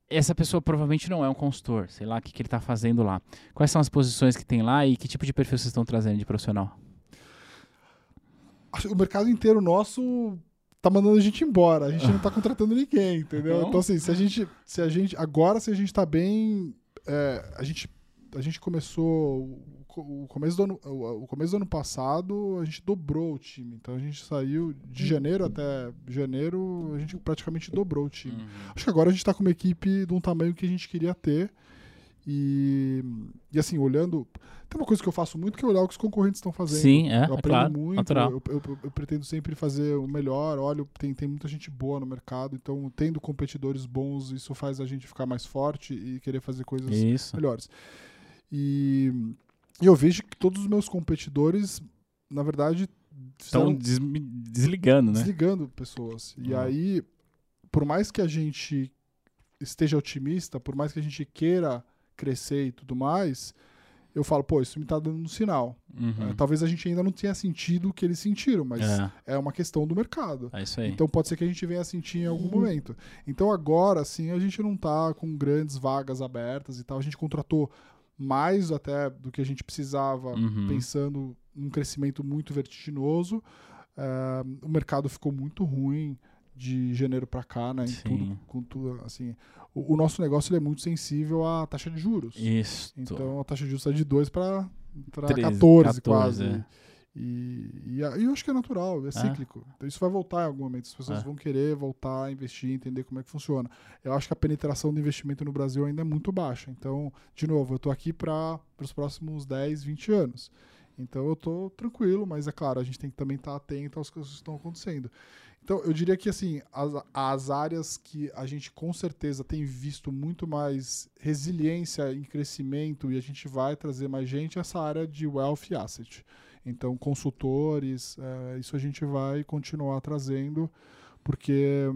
essa pessoa provavelmente não é um consultor, sei lá o que, que ele está fazendo lá. Quais são as posições que tem lá e que tipo de perfil vocês estão trazendo de profissional? O mercado inteiro nosso tá mandando a gente embora. A gente não tá contratando ninguém, <laughs> entendeu? Então, assim, se a gente. Se a gente agora, se a gente tá bem. é, a, gente, a gente começou. O co- O começo, do ano, o começo do ano passado, a gente dobrou o time. Então a gente saiu de janeiro até janeiro, a gente praticamente dobrou o time. Acho que agora a gente tá com uma equipe de um tamanho que a gente queria ter. E, e assim, olhando. Tem uma coisa que eu faço muito que é olhar o que os concorrentes estão fazendo. Sim, é, eu é aprendo claro, muito, eu- eu- eu pretendo sempre fazer o melhor. Olha, tem, tem muita gente boa no mercado, então tendo competidores bons, isso faz a gente ficar mais forte e querer fazer coisas Isso. melhores. E, e eu vejo que todos os meus competidores, na verdade, Estão fizeram- desligando, né? desligando pessoas. E Ah. aí, por mais que a gente esteja otimista, por mais que a gente queira crescer e tudo mais, eu falo, pô, isso me tá dando um sinal. Uhum. É, talvez a gente ainda não tenha sentido o que eles sentiram, mas É, é uma questão do mercado. é isso aí. Então pode ser que a gente venha a sentir em algum momento. Então agora, assim, a gente não tá com grandes vagas abertas e tal. A gente contratou mais até do que a gente precisava, Uhum. pensando num crescimento muito vertiginoso. É, o mercado ficou muito ruim de janeiro para cá, né? Em Sim. tudo, com tudo, assim. O, o nosso negócio é muito sensível à taxa de juros. Isso. Então a taxa de juros está de 2 para 13, 14, 14, quase. é. E, e, e eu acho que é natural, é cíclico. Então isso vai voltar em algum momento. As pessoas É. vão querer voltar a investir, entender como é que funciona. Eu acho que a penetração do investimento no Brasil ainda é muito baixa. Então, de novo, eu estou aqui para os próximos 10, 20 anos. Então eu estou tranquilo, mas é claro, a gente tem que também estar atento às coisas que estão acontecendo. Então, eu diria que assim, as, as áreas que a gente com certeza tem visto muito mais resiliência em crescimento e a gente vai trazer mais gente é essa área de wealth asset. Então, consultores, eh, isso a gente vai continuar trazendo, porque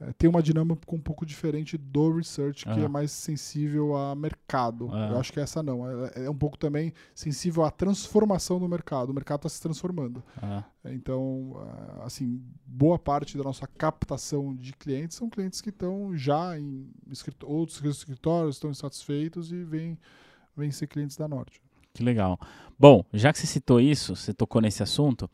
eh, tem uma dinâmica um pouco diferente do research, que é mais sensível a mercado. Eu acho que essa não. É, é um pouco também sensível à transformação do mercado. O mercado está se transformando. Então, ah, assim, boa parte da nossa captação de clientes são clientes que estão já em escrito- outros escritórios, estão insatisfeitos e vêm, vêm ser clientes da Norte. Que legal. Bom, já que você citou isso, você tocou nesse assunto,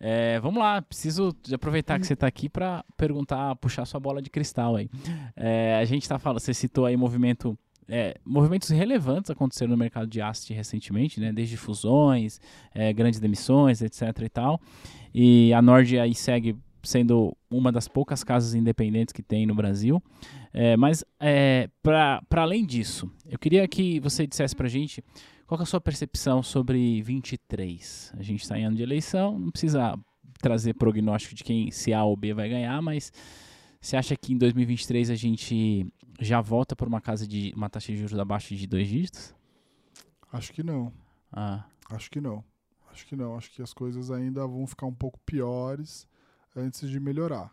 é, vamos lá. Preciso aproveitar que você está aqui para perguntar, puxar sua bola de cristal aí. É, a gente está falando, você citou aí movimento. é, movimentos relevantes aconteceram no mercado de asset recentemente, né? Desde fusões, é, grandes demissões, etc. e tal. E a Nord aí segue sendo uma das poucas casas independentes que tem no Brasil. É, mas, para além disso, eu queria que você dissesse para a gente qual é a sua percepção sobre 23. A gente está em ano de eleição, não precisa trazer prognóstico de quem se A ou B vai ganhar, mas você acha que em 2023 a gente já volta para uma casa de uma taxa de juros abaixo de dois dígitos? Acho que não. Ah, Acho que não. Acho que não. Acho que as coisas ainda vão ficar um pouco piores antes de melhorar.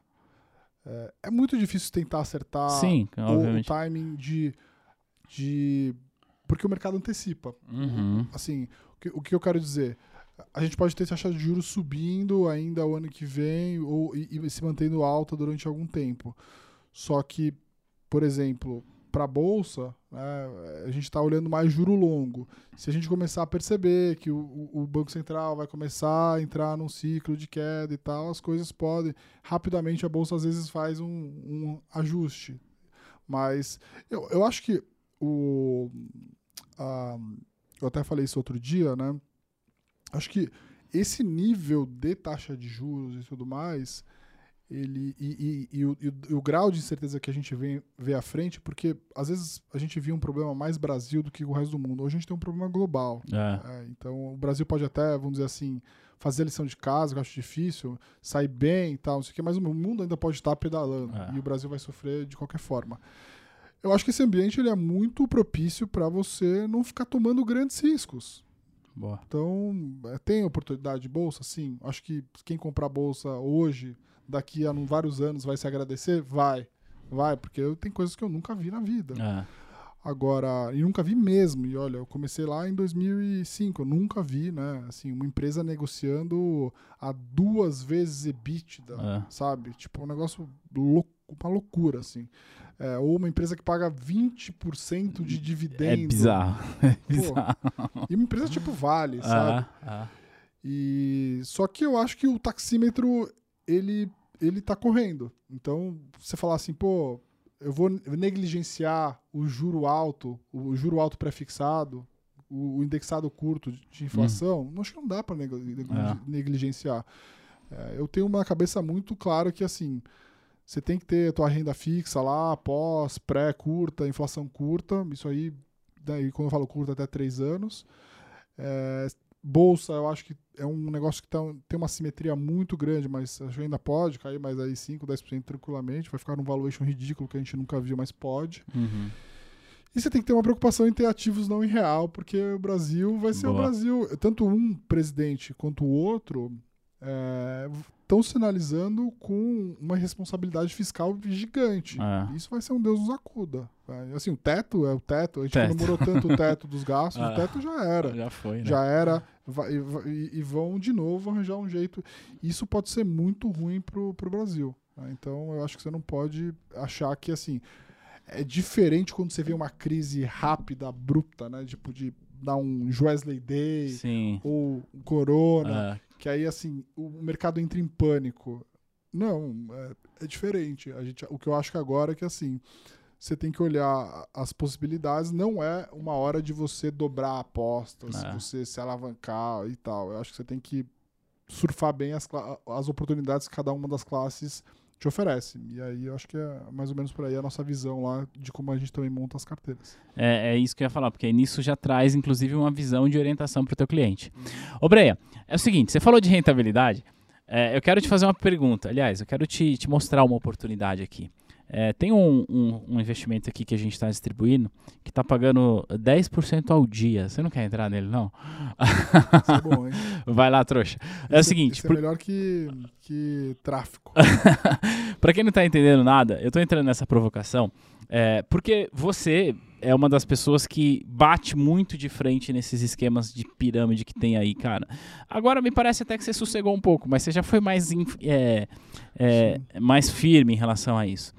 É, é muito difícil tentar acertar sim, o, timing de, de. Porque o mercado antecipa. Uhum. Assim, o que, o que eu quero dizer? A gente pode ter taxa de juros subindo ainda o ano que vem ou, e, e se mantendo alta durante algum tempo. Só que, por exemplo, para a Bolsa, né, a gente está olhando mais juro longo. Se a gente começar a perceber que o, o- Banco Central vai começar a entrar num ciclo de queda e tal, as coisas podem. Rapidamente a Bolsa às vezes faz um, um ajuste. Mas eu, eu acho que o. a- eu até falei isso outro dia, né? Acho que esse nível de taxa de juros e tudo mais, ele e, e- e o, e o- grau de incerteza que a gente vê, vê à frente, porque às vezes a gente via um problema mais Brasil do que o resto do mundo. Hoje a gente tem um problema global. É. É, então o Brasil pode até, vamos dizer assim, fazer a lição de casa, que eu acho difícil, sair bem e tal, não sei o quê, mas o mundo ainda pode estar pedalando É. e o Brasil vai sofrer de qualquer forma. Eu acho que esse ambiente ele é muito propício para você não ficar tomando grandes riscos. Boa. Então, é, tem oportunidade de bolsa? Sim. Acho que quem comprar bolsa hoje, daqui a um- vários anos, vai se agradecer? Vai. Vai, porque eu, tem coisas que eu nunca vi na vida. É. Agora, e nunca vi mesmo. E olha, eu comecei lá em 2005, eu nunca vi, né? Assim, uma empresa negociando a duas vezes EBITDA, É. sabe? Tipo, um negócio louco, uma loucura, assim. É, ou uma empresa que paga 20% de dividendo. <laughs> É bizarro. É bizarro. E uma empresa tipo Vale, sabe? Ah, ah. E só que eu acho que o taxímetro ele ele tá correndo. Então, você falar assim, pô, eu vou negligenciar o juro alto, o juro alto prefixado, o, indexado curto de- inflação, não acho que não dá para É. negligenciar. É, eu tenho uma cabeça muito clara que assim, você tem que ter a tua renda fixa lá, pós, pré, curta, inflação curta, isso aí daí quando eu falo curto, até três anos. É, bolsa, eu acho que é um negócio que tá, tem uma simetria muito grande, mas acho que ainda pode cair mais aí 5, 10% tranquilamente. Vai ficar num valuation ridículo que a gente nunca viu, mas pode. Uhum. E você tem que ter uma preocupação em ter ativos não em real, porque o Brasil vai ser Boa. o Brasil. Tanto um presidente quanto o outro estão sinalizando com uma responsabilidade fiscal gigante. É. Isso vai ser um Deus nos acuda. Assim, o teto é o teto. A gente Teto. comemorou tanto o teto dos <laughs> gastos, Ah. o teto já era. Já foi, né? Já era. vai- e, e vão de novo arranjar um jeito. Isso pode ser muito ruim pro, pro Brasil. né? Então eu acho que você não pode achar que assim. É diferente quando você vê uma crise rápida, abrupta, né? Tipo de dar um Wesley Day Sim. ou um Corona, É, que aí assim o mercado entra em pânico. Não, é, é diferente. A gente, o que eu acho que agora é que assim você tem que olhar as possibilidades. Não é uma hora de você dobrar apostas, É. você se alavancar e tal. Eu acho que você tem que surfar bem as, as oportunidades que cada uma das classes te oferece. E aí eu acho que é mais ou menos por aí a nossa visão lá de como a gente também monta as carteiras. É, é isso que eu ia falar, porque nisso já traz, inclusive, uma visão de orientação para o teu cliente. Ô, Breia, é o seguinte, você falou de rentabilidade, é, eu quero te fazer uma pergunta. Aliás, eu quero te, te mostrar uma oportunidade aqui. É, tem um, um- um investimento aqui que a gente está distribuindo que está pagando 10% ao dia. Você não quer entrar nele, não? Isso é bom, hein? <laughs> Vai lá, trouxa. É o Esse- seguinte, esse por- é melhor que, que tráfico. <laughs> Pra quem não tá entendendo nada, eu tô entrando nessa provocação é, porque você é uma das pessoas que bate muito de frente nesses esquemas de pirâmide que tem aí, cara. Agora me parece até que você sossegou um pouco, mas você já foi mais, é, é, mais firme em relação a isso.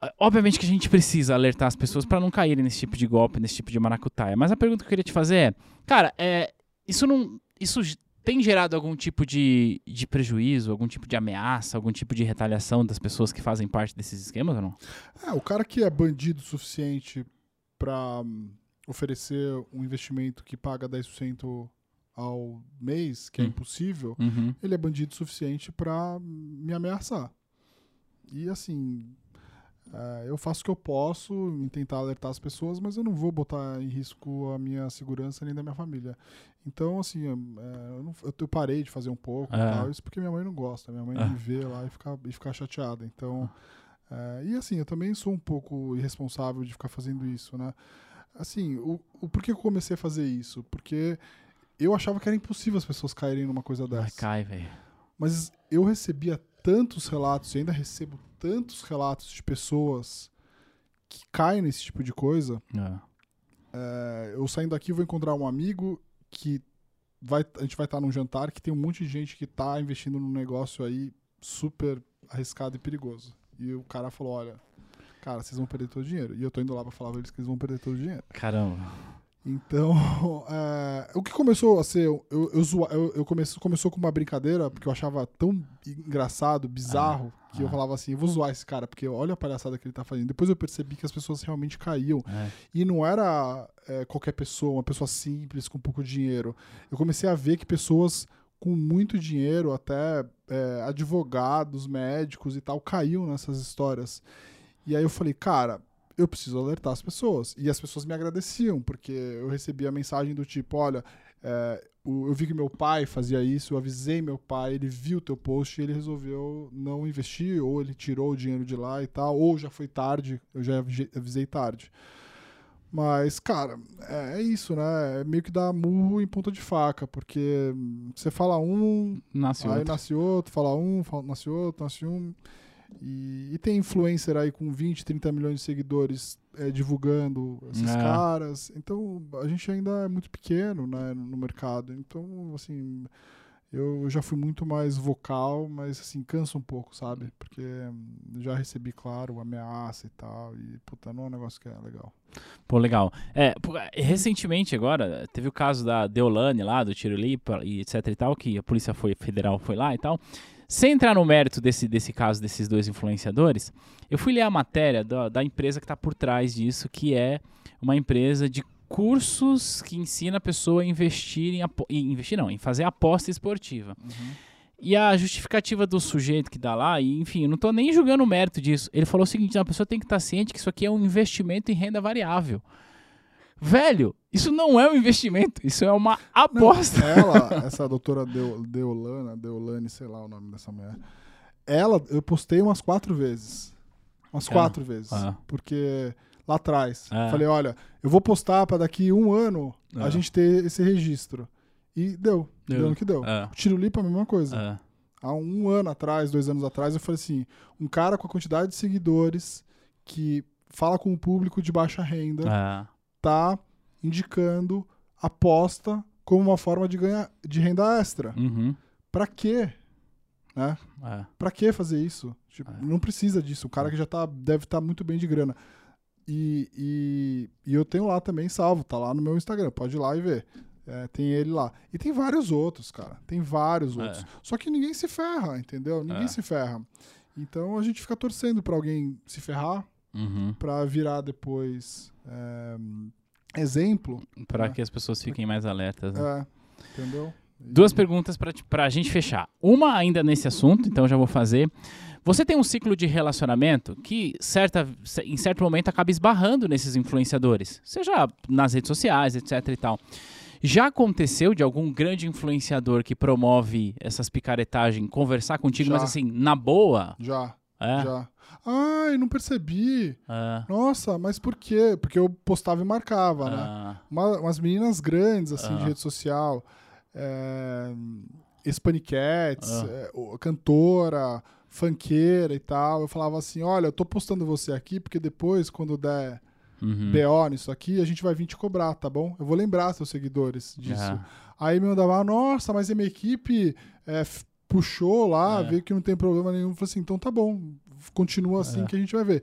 Ah, Obviamente que a gente precisa alertar as pessoas pra não caírem nesse tipo de golpe, nesse tipo de maracutaia. Mas a pergunta que eu queria te fazer é, cara, é, isso não, isso tem gerado algum tipo de, de prejuízo, algum tipo de ameaça, algum tipo de retaliação das pessoas que fazem parte desses esquemas ou não? É, o cara que é bandido o suficiente para oferecer um investimento que paga 10% ao mês, que é Hum. impossível, Uhum. ele é bandido o suficiente para me ameaçar. E assim, é, eu faço o que eu posso em tentar alertar as pessoas, mas eu não vou botar em risco a minha segurança nem da minha família. Então, assim, é, eu, não- eu- eu parei de fazer um pouco e É. tal, isso porque minha mãe não gosta. Minha mãe É. me vê lá e fica, e fica chateada. Então, é, e assim, eu também sou um pouco irresponsável de ficar fazendo isso, né? Assim, o, o por que eu comecei a fazer isso? Porque eu achava que era impossível as pessoas caírem numa coisa Ai, dessa. cai, velho. Mas eu recebia tantos relatos, e ainda recebo tantos relatos de pessoas que caem nesse tipo de coisa. É. É, eu saindo daqui vou encontrar um amigo que vai, a gente vai estar num jantar que tem um monte de gente que tá investindo num negócio aí super arriscado e perigoso. E o cara falou, olha, cara, vocês vão perder todo o dinheiro. E eu tô indo lá pra falar pra eles que eles vão perder todo o dinheiro. Caramba. Então, <laughs> é, o que começou a ser. Eu, eu, eu, eu comece- começou com uma brincadeira, porque eu achava tão engraçado, bizarro, que eu ah. falava assim: eu vou zoar esse cara, porque olha a palhaçada que ele tá fazendo. Depois eu percebi que as pessoas realmente caíam. É. E não era é, qualquer pessoa, uma pessoa simples, com pouco dinheiro. Eu comecei a ver que pessoas com muito dinheiro, até é, advogados, médicos e tal, caíam nessas histórias. E aí eu falei, cara, eu preciso alertar as pessoas. E as pessoas me agradeciam, porque eu recebia a mensagem do tipo, olha, é, eu vi que meu pai fazia isso, eu avisei meu pai, ele viu o teu post e ele resolveu não investir, ou ele tirou o dinheiro de lá e tal, ou já foi tarde, eu já avise- avisei tarde. Mas, cara, é, é isso, né? É meio que dar murro em ponta de faca, porque você fala um, Nasce aí outro. nasce outro, fala um, fala- nasce outro, nasce um. E, e tem influencer aí com 20, 30 milhões de seguidores é, divulgando esses É. caras. Então, a gente ainda é muito pequeno né, no mercado. Então, assim, eu já fui muito mais vocal, mas, assim, cansa um pouco, sabe? Porque hum, já recebi, claro, ameaça e tal. E, puta, não é um negócio que é legal. Pô, legal. É, recentemente agora, teve o caso da Deolane lá, do Tiro Lipa e etc e tal, que a Polícia foi, Federal foi lá e tal. Sem entrar no mérito desse, desse caso desses dois influenciadores, eu fui ler a matéria da, da empresa que está por trás disso, que é uma empresa de cursos que ensina a pessoa a investir em, investir não, em fazer aposta esportiva. E a justificativa do sujeito que dá lá, e enfim, eu não tô nem julgando o mérito disso. Ele falou o seguinte: "Não, a pessoa tem que estar ciente que isso aqui é um investimento em renda variável. Velho, isso não é um investimento, isso é uma aposta. Não, ela, <laughs> essa doutora Deolana, Deolane, sei lá o nome dessa mulher. Ela, eu postei umas quatro vezes. Umas quatro vezes. Ah. Porque lá atrás, ah. falei, olha, eu vou postar para daqui um ano ah. a gente ter esse registro. E deu. Deu, deu no que deu. Ah. O Tiro Lipa, a mesma coisa. Há um ano atrás, dois anos atrás, eu falei assim: um cara com a quantidade de seguidores que fala com o público de baixa renda ah. tá indicando aposta como uma forma de ganhar de renda extra. Uhum. Para quê? Né? É. Para que fazer isso? Tipo, é. Não precisa disso. O cara que já tá, deve estar tá muito bem de grana. E, e, e, eu tenho lá também salvo, tá lá no meu Instagram. Pode ir lá e ver. É, tem ele lá. E tem vários outros, cara. Tem vários é. outros. Só que ninguém se ferra, entendeu? Ninguém é. se ferra. Então a gente fica torcendo para alguém se ferrar, uhum. para virar depois é, exemplo. Para né? que as pessoas fiquem mais alertas. Né? É, entendeu? Duas perguntas para a gente fechar. Uma ainda nesse assunto, então já vou fazer. Você tem um ciclo de relacionamento que certa, em certo momento acaba esbarrando nesses influenciadores, seja nas redes sociais, etc e tal. Já aconteceu de algum grande influenciador que promove essas picaretagens conversar contigo, já. mas assim, na boa? Já. É? Já. Ai, não percebi. É. Nossa, mas por quê? Porque eu postava e marcava, né? é. né? Uma, umas meninas grandes, assim, de é. rede social. É, Spaniquettes, é, cantora, fanqueira e tal. Eu falava assim: olha, eu tô postando você aqui porque depois, quando der uhum. BO nisso aqui, a gente vai vir te cobrar, tá bom? Eu vou lembrar seus seguidores disso. É. Aí me mandava, nossa, mas a minha equipe é, puxou lá, é. viu que não tem problema nenhum. Falei assim, então tá bom, continua assim é. que a gente vai ver.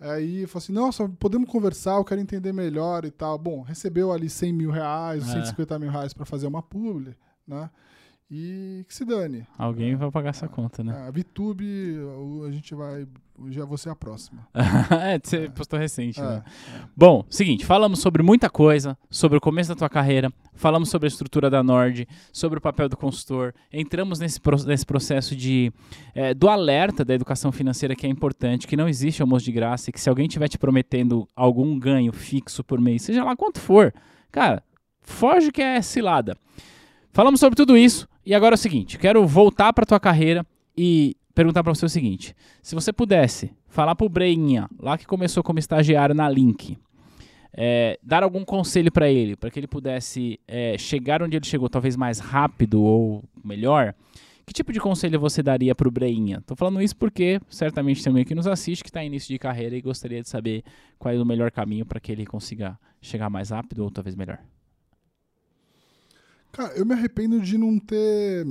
Aí falei assim, nossa, podemos conversar, eu quero entender melhor e tal. Bom, recebeu ali 100 mil reais, 150 é. mil reais para fazer uma publi, né? E que se dane. Alguém vai pagar essa conta, né? A VTube, a gente vai. Já você é a próxima. <laughs> é, você é. postou recente, né? É. Bom, seguinte, falamos sobre muita coisa, sobre o começo da tua carreira, falamos sobre a estrutura da Nord, sobre o papel do consultor, entramos nesse, nesse processo de é, do alerta da educação financeira que é importante, que não existe almoço de graça e que se alguém estiver te prometendo algum ganho fixo por mês, seja lá quanto for, cara, foge que é cilada. Falamos sobre tudo isso. E agora é o seguinte, quero voltar para tua carreira e perguntar para você o seguinte: se você pudesse falar pro Breinha, lá que começou como estagiário na Link, é, dar algum conselho para ele, para que ele pudesse é, chegar onde ele chegou, talvez mais rápido ou melhor, que tipo de conselho você daria pro Breinha? Tô falando isso porque certamente tem alguém que nos assiste que está em início de carreira e gostaria de saber qual é o melhor caminho para que ele consiga chegar mais rápido ou talvez melhor. Cara, eu me arrependo de não ter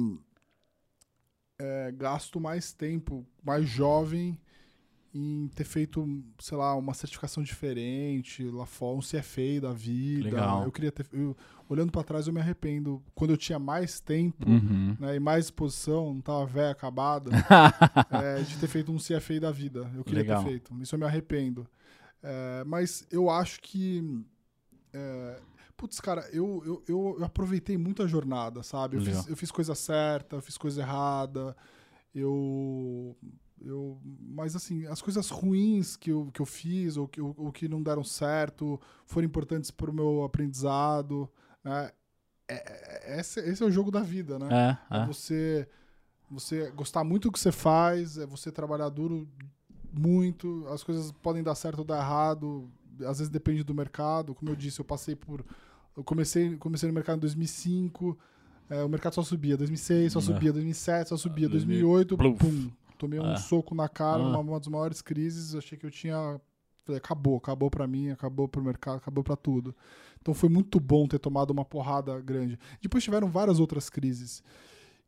é, gasto mais tempo, mais jovem, em ter feito, sei lá, uma certificação diferente, lá fora, um CFA da vida. Legal. Eu queria ter. Eu, olhando para trás, eu me arrependo. Quando eu tinha mais tempo uhum. né, e mais exposição, não tava velho, acabado, <laughs> é, de ter feito um CFA da vida. Eu queria Legal. ter feito. Isso eu me arrependo. É, mas eu acho que. É, Putz, cara, eu, eu, eu, aproveitei muito a jornada, sabe? Eu fiz, eu fiz, coisa certa, eu fiz coisa errada. Eu. Eu, mas assim, as coisas ruins que eu, que eu fiz ou que, ou, que não deram certo foram importantes para o meu aprendizado. Né? É, é, esse, esse é o jogo da vida, né? É, é. é você, você gostar muito do que você faz, é você trabalhar duro muito. As coisas podem dar certo ou dar errado, às vezes depende do mercado. Como eu disse, eu passei por eu comecei, comecei no mercado em 2005, é, o mercado só subia. 2006 só subia, 2007 só subia, 2008, pum, pum tomei um é. soco na cara, ah. uma das maiores crises. Achei que eu tinha. Falei, acabou, acabou para mim, acabou para o mercado, acabou para tudo. Então foi muito bom ter tomado uma porrada grande. Depois tiveram várias outras crises.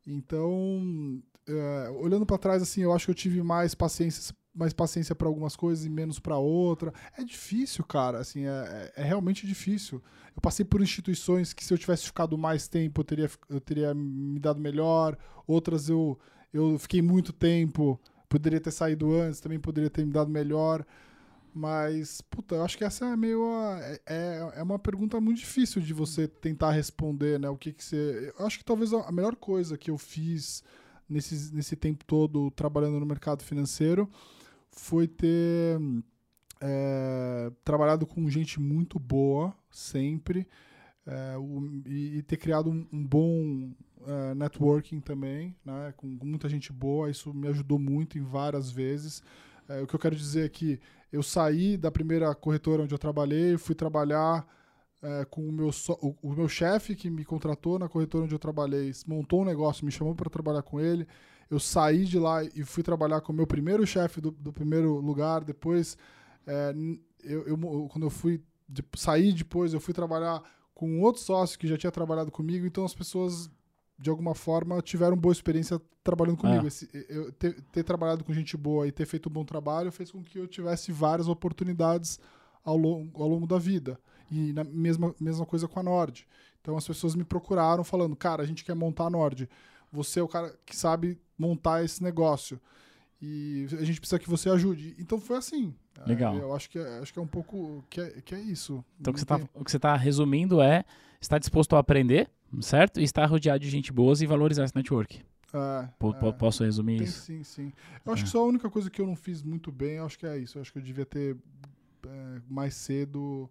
Então, é, olhando para trás, assim, eu acho que eu tive mais paciência mais paciência para algumas coisas e menos para outra. É difícil, cara, assim, é, é, é, realmente difícil. Eu passei por instituições que se eu tivesse ficado mais tempo, eu teria, eu teria me dado melhor. Outras eu, eu fiquei muito tempo, poderia ter saído antes, também poderia ter me dado melhor. Mas, puta, eu acho que essa é meio. É, é, é uma pergunta muito difícil de você tentar responder, né? O que que você. Eu acho que talvez a melhor coisa que eu fiz nesse, nesse tempo todo trabalhando no mercado financeiro foi ter é, trabalhado com gente muito boa, sempre. É, o- e, e ter criado um, um bom é, networking também, né, com, com muita gente boa, isso me ajudou muito em várias vezes. É, o que eu quero dizer é que eu saí da primeira corretora onde eu trabalhei, fui trabalhar é, com o meu, só- o, o meu chefe que me contratou na corretora onde eu trabalhei, montou um negócio, me chamou para trabalhar com ele. Eu saí de lá e fui trabalhar com o meu primeiro chefe do, do primeiro lugar. Depois, é, eu, eu quando eu fui de, sair depois, eu fui trabalhar com outro sócio que já tinha trabalhado comigo. Então as pessoas, de alguma forma, tiveram boa experiência trabalhando comigo. Ah. Esse- eu ter, ter trabalhado com gente boa e ter feito um bom trabalho fez com que eu tivesse várias oportunidades ao longo, ao longo da vida. E na mesma, mesma coisa com a Nord. Então as pessoas me procuraram falando, cara, a gente quer montar a Nord. Você é o cara que sabe montar esse negócio. E a gente precisa que você ajude. Então foi assim. Legal. É, eu acho que, é- acho que é um pouco que é, que é isso. Então o que, você tá, o que você tá resumindo é estar disposto a aprender, certo? E estar rodeado de gente boa e valorizar esse network. é, po- é. Posso resumir Tem isso? sim, sim. Eu acho É. que só a única coisa que eu não fiz muito bem, eu acho que é isso. Eu acho que eu devia ter mais cedo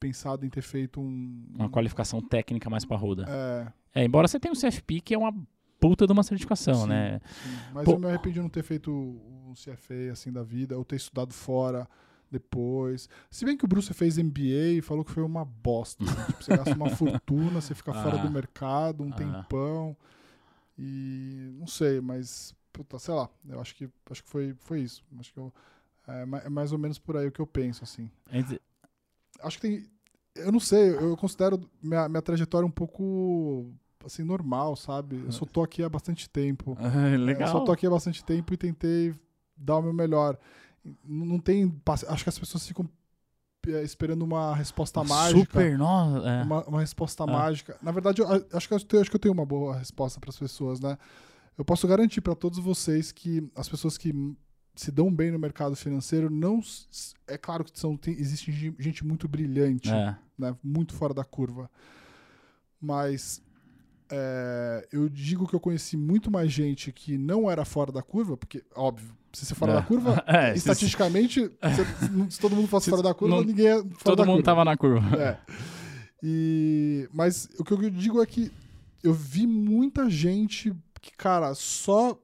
pensado em ter feito um. Uma qualificação técnica mais parruda. É, É, embora você tenha um CFP, que é uma puta de uma certificação, Sim. né? sim. Mas Pô. eu me arrependi de não ter feito um CFA assim da vida, ou ter estudado fora depois. Se bem que o Bruce fez MBA e falou que foi uma bosta. né? Tipo, você gasta uma <laughs> fortuna, você fica fora Ah. do mercado um Ah. tempão. E não sei, mas puta, sei lá, eu acho que acho que foi, foi isso. Acho que eu, é, é mais ou menos por aí o que eu penso assim. Acho que tem eu não sei, eu considero minha, minha trajetória um pouco assim normal, sabe? Eu só tô aqui há bastante tempo. <laughs> Ah, É, legal. Eu só tô aqui há bastante tempo e tentei dar o meu melhor. Não tem. Acho que as pessoas ficam é, esperando uma resposta mágica. Super, nossa. é. Uma, uma resposta Ah. mágica. Na verdade, eu acho que eu tenho, acho que eu tenho uma boa resposta para as pessoas, né? Eu posso garantir para todos vocês que as pessoas que se dão bem no mercado financeiro não é claro que são tem, existe gen- gente muito brilhante É. né, muito fora da curva. Mas é, eu digo que eu conheci muito mais gente que não era fora da curva, porque, óbvio, se você fora É. da curva, <laughs> É, estatisticamente, <laughs> se, se todo mundo fosse Se- fora da curva, não- ninguém é fora Todo mundo curva. tava na curva. É. E, mas o que eu digo é que eu vi muita gente que, cara, só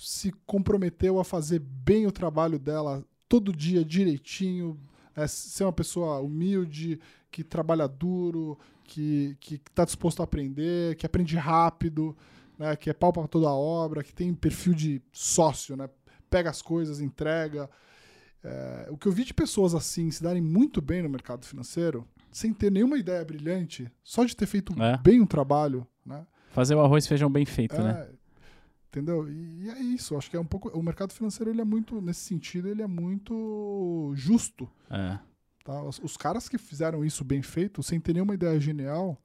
se comprometeu a fazer bem o trabalho dela todo dia direitinho, é, ser uma pessoa humilde, que trabalha duro, que, que tá disposto a aprender, que aprende rápido, né, que é pau pra toda a obra, que tem perfil de sócio, né, pega as coisas, entrega. É, o que eu vi de pessoas assim se darem muito bem no mercado financeiro, sem ter nenhuma ideia brilhante, só de ter feito É. bem um trabalho, né? Fazer o arroz e feijão bem feito, É, né? Entendeu? E, e é isso. Acho que é um pouco. O mercado financeiro, ele é muito, nesse sentido, ele é muito justo. É. Tá? Os, os caras que fizeram isso bem feito, sem ter nenhuma ideia genial,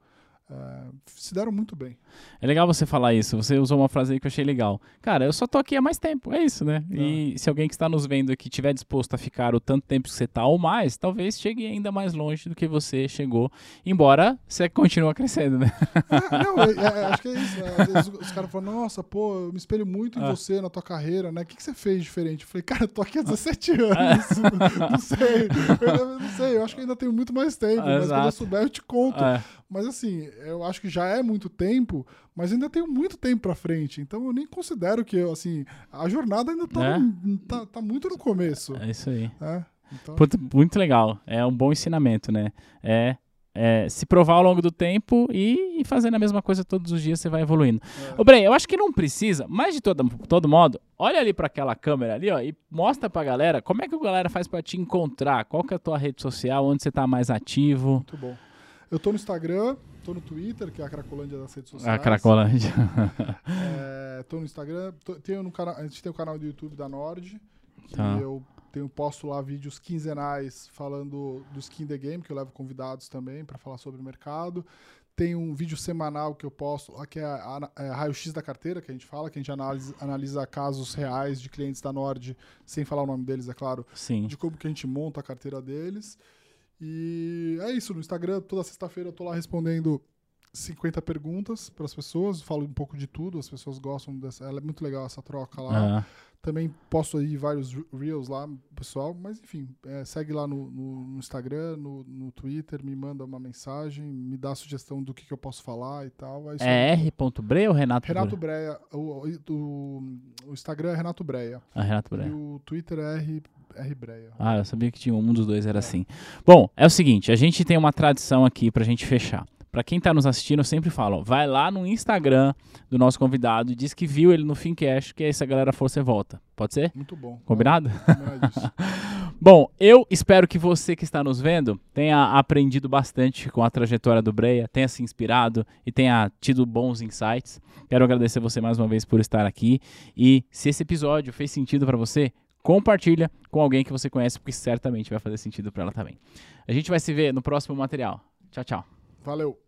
é, se deram muito bem. É legal você falar isso. Você usou uma frase aí que eu achei legal. Cara, eu só tô aqui há mais tempo. É isso, né? E se alguém que está nos vendo aqui tiver disposto a ficar o tanto tempo que você tá ou mais, talvez chegue ainda mais longe do que você chegou. Embora você continua crescendo, né? É, não, é- é- acho que é isso. né? Às vezes os caras falam, nossa, pô, eu me espelho muito em Ah. você, na tua carreira, né? O que, que você fez diferente? Eu falei, cara, eu tô aqui há 17 anos. <laughs> não sei. Eu não sei, eu acho que ainda tenho muito mais tempo, mas quando eu Exato. souber eu te conto. É. Mas assim, eu acho que já é muito tempo, mas ainda tenho muito tempo pra frente. Então eu nem considero que, eu, assim, a jornada ainda tá, É? no- tá, tá muito no começo. É isso aí. né? Então, Puta, muito legal. É um bom ensinamento, né? É, é se provar ao longo do tempo e, e fazendo a mesma coisa todos os dias, você vai evoluindo. É. Ô, Bren, eu acho que não precisa, mas de todo, todo modo, olha ali pra aquela câmera ali, ó, e mostra pra galera como é que a galera faz pra te encontrar, qual que é a tua rede social, onde você tá mais ativo. muito bom. Eu tô no Instagram, tô no Twitter, que é a Cracolândia das redes sociais. A Cracolândia. <laughs> É, tô no Instagram, tô- tenho no canal, a gente tem o canal do YouTube da Nord, que Tá. eu tenho posto lá vídeos quinzenais falando do Skin the Game, que eu levo convidados também para falar sobre o mercado. Tem um vídeo semanal que eu posto, que é a, é a raio-x da carteira, que a gente fala, que a gente analisa, analisa casos reais de clientes da Nord, sem falar o nome deles, é claro, Sim. de como que a gente monta a carteira deles. E é isso, no Instagram, toda sexta-feira eu tô lá respondendo 50 perguntas para as pessoas, falo um pouco de tudo, as pessoas gostam dessa. Ela é muito legal essa troca lá. Ah, Também posto aí vários reels lá, pessoal. Mas enfim, é, segue lá no, no- no Instagram, no, no Twitter, me manda uma mensagem, me dá sugestão do que, que eu posso falar e tal. É é aí. R.Bre ou Renato Renato Bre? Breia. O, o, o Instagram é Renato Breia. Ah, Renato E Bre. o Twitter é R, R Breia. Ah, eu sabia que tinha um dos dois, era assim. Bom, é o seguinte, a gente tem uma tradição aqui pra gente fechar. Pra quem tá nos assistindo, eu sempre falo, ó, vai lá no Instagram do nosso convidado e diz que viu ele no Fincast, que aí se a galera for, você volta. Pode ser? Muito bom. Combinado? Combinadíssimo. <laughs> Bom, eu espero que você que está nos vendo tenha aprendido bastante com a trajetória do Breia, tenha se inspirado e tenha tido bons insights. Quero agradecer você mais uma vez por estar aqui e se esse episódio fez sentido para você, compartilha com alguém que você conhece, porque certamente vai fazer sentido para ela também. A gente vai se ver no próximo material. Tchau, tchau. Valeu.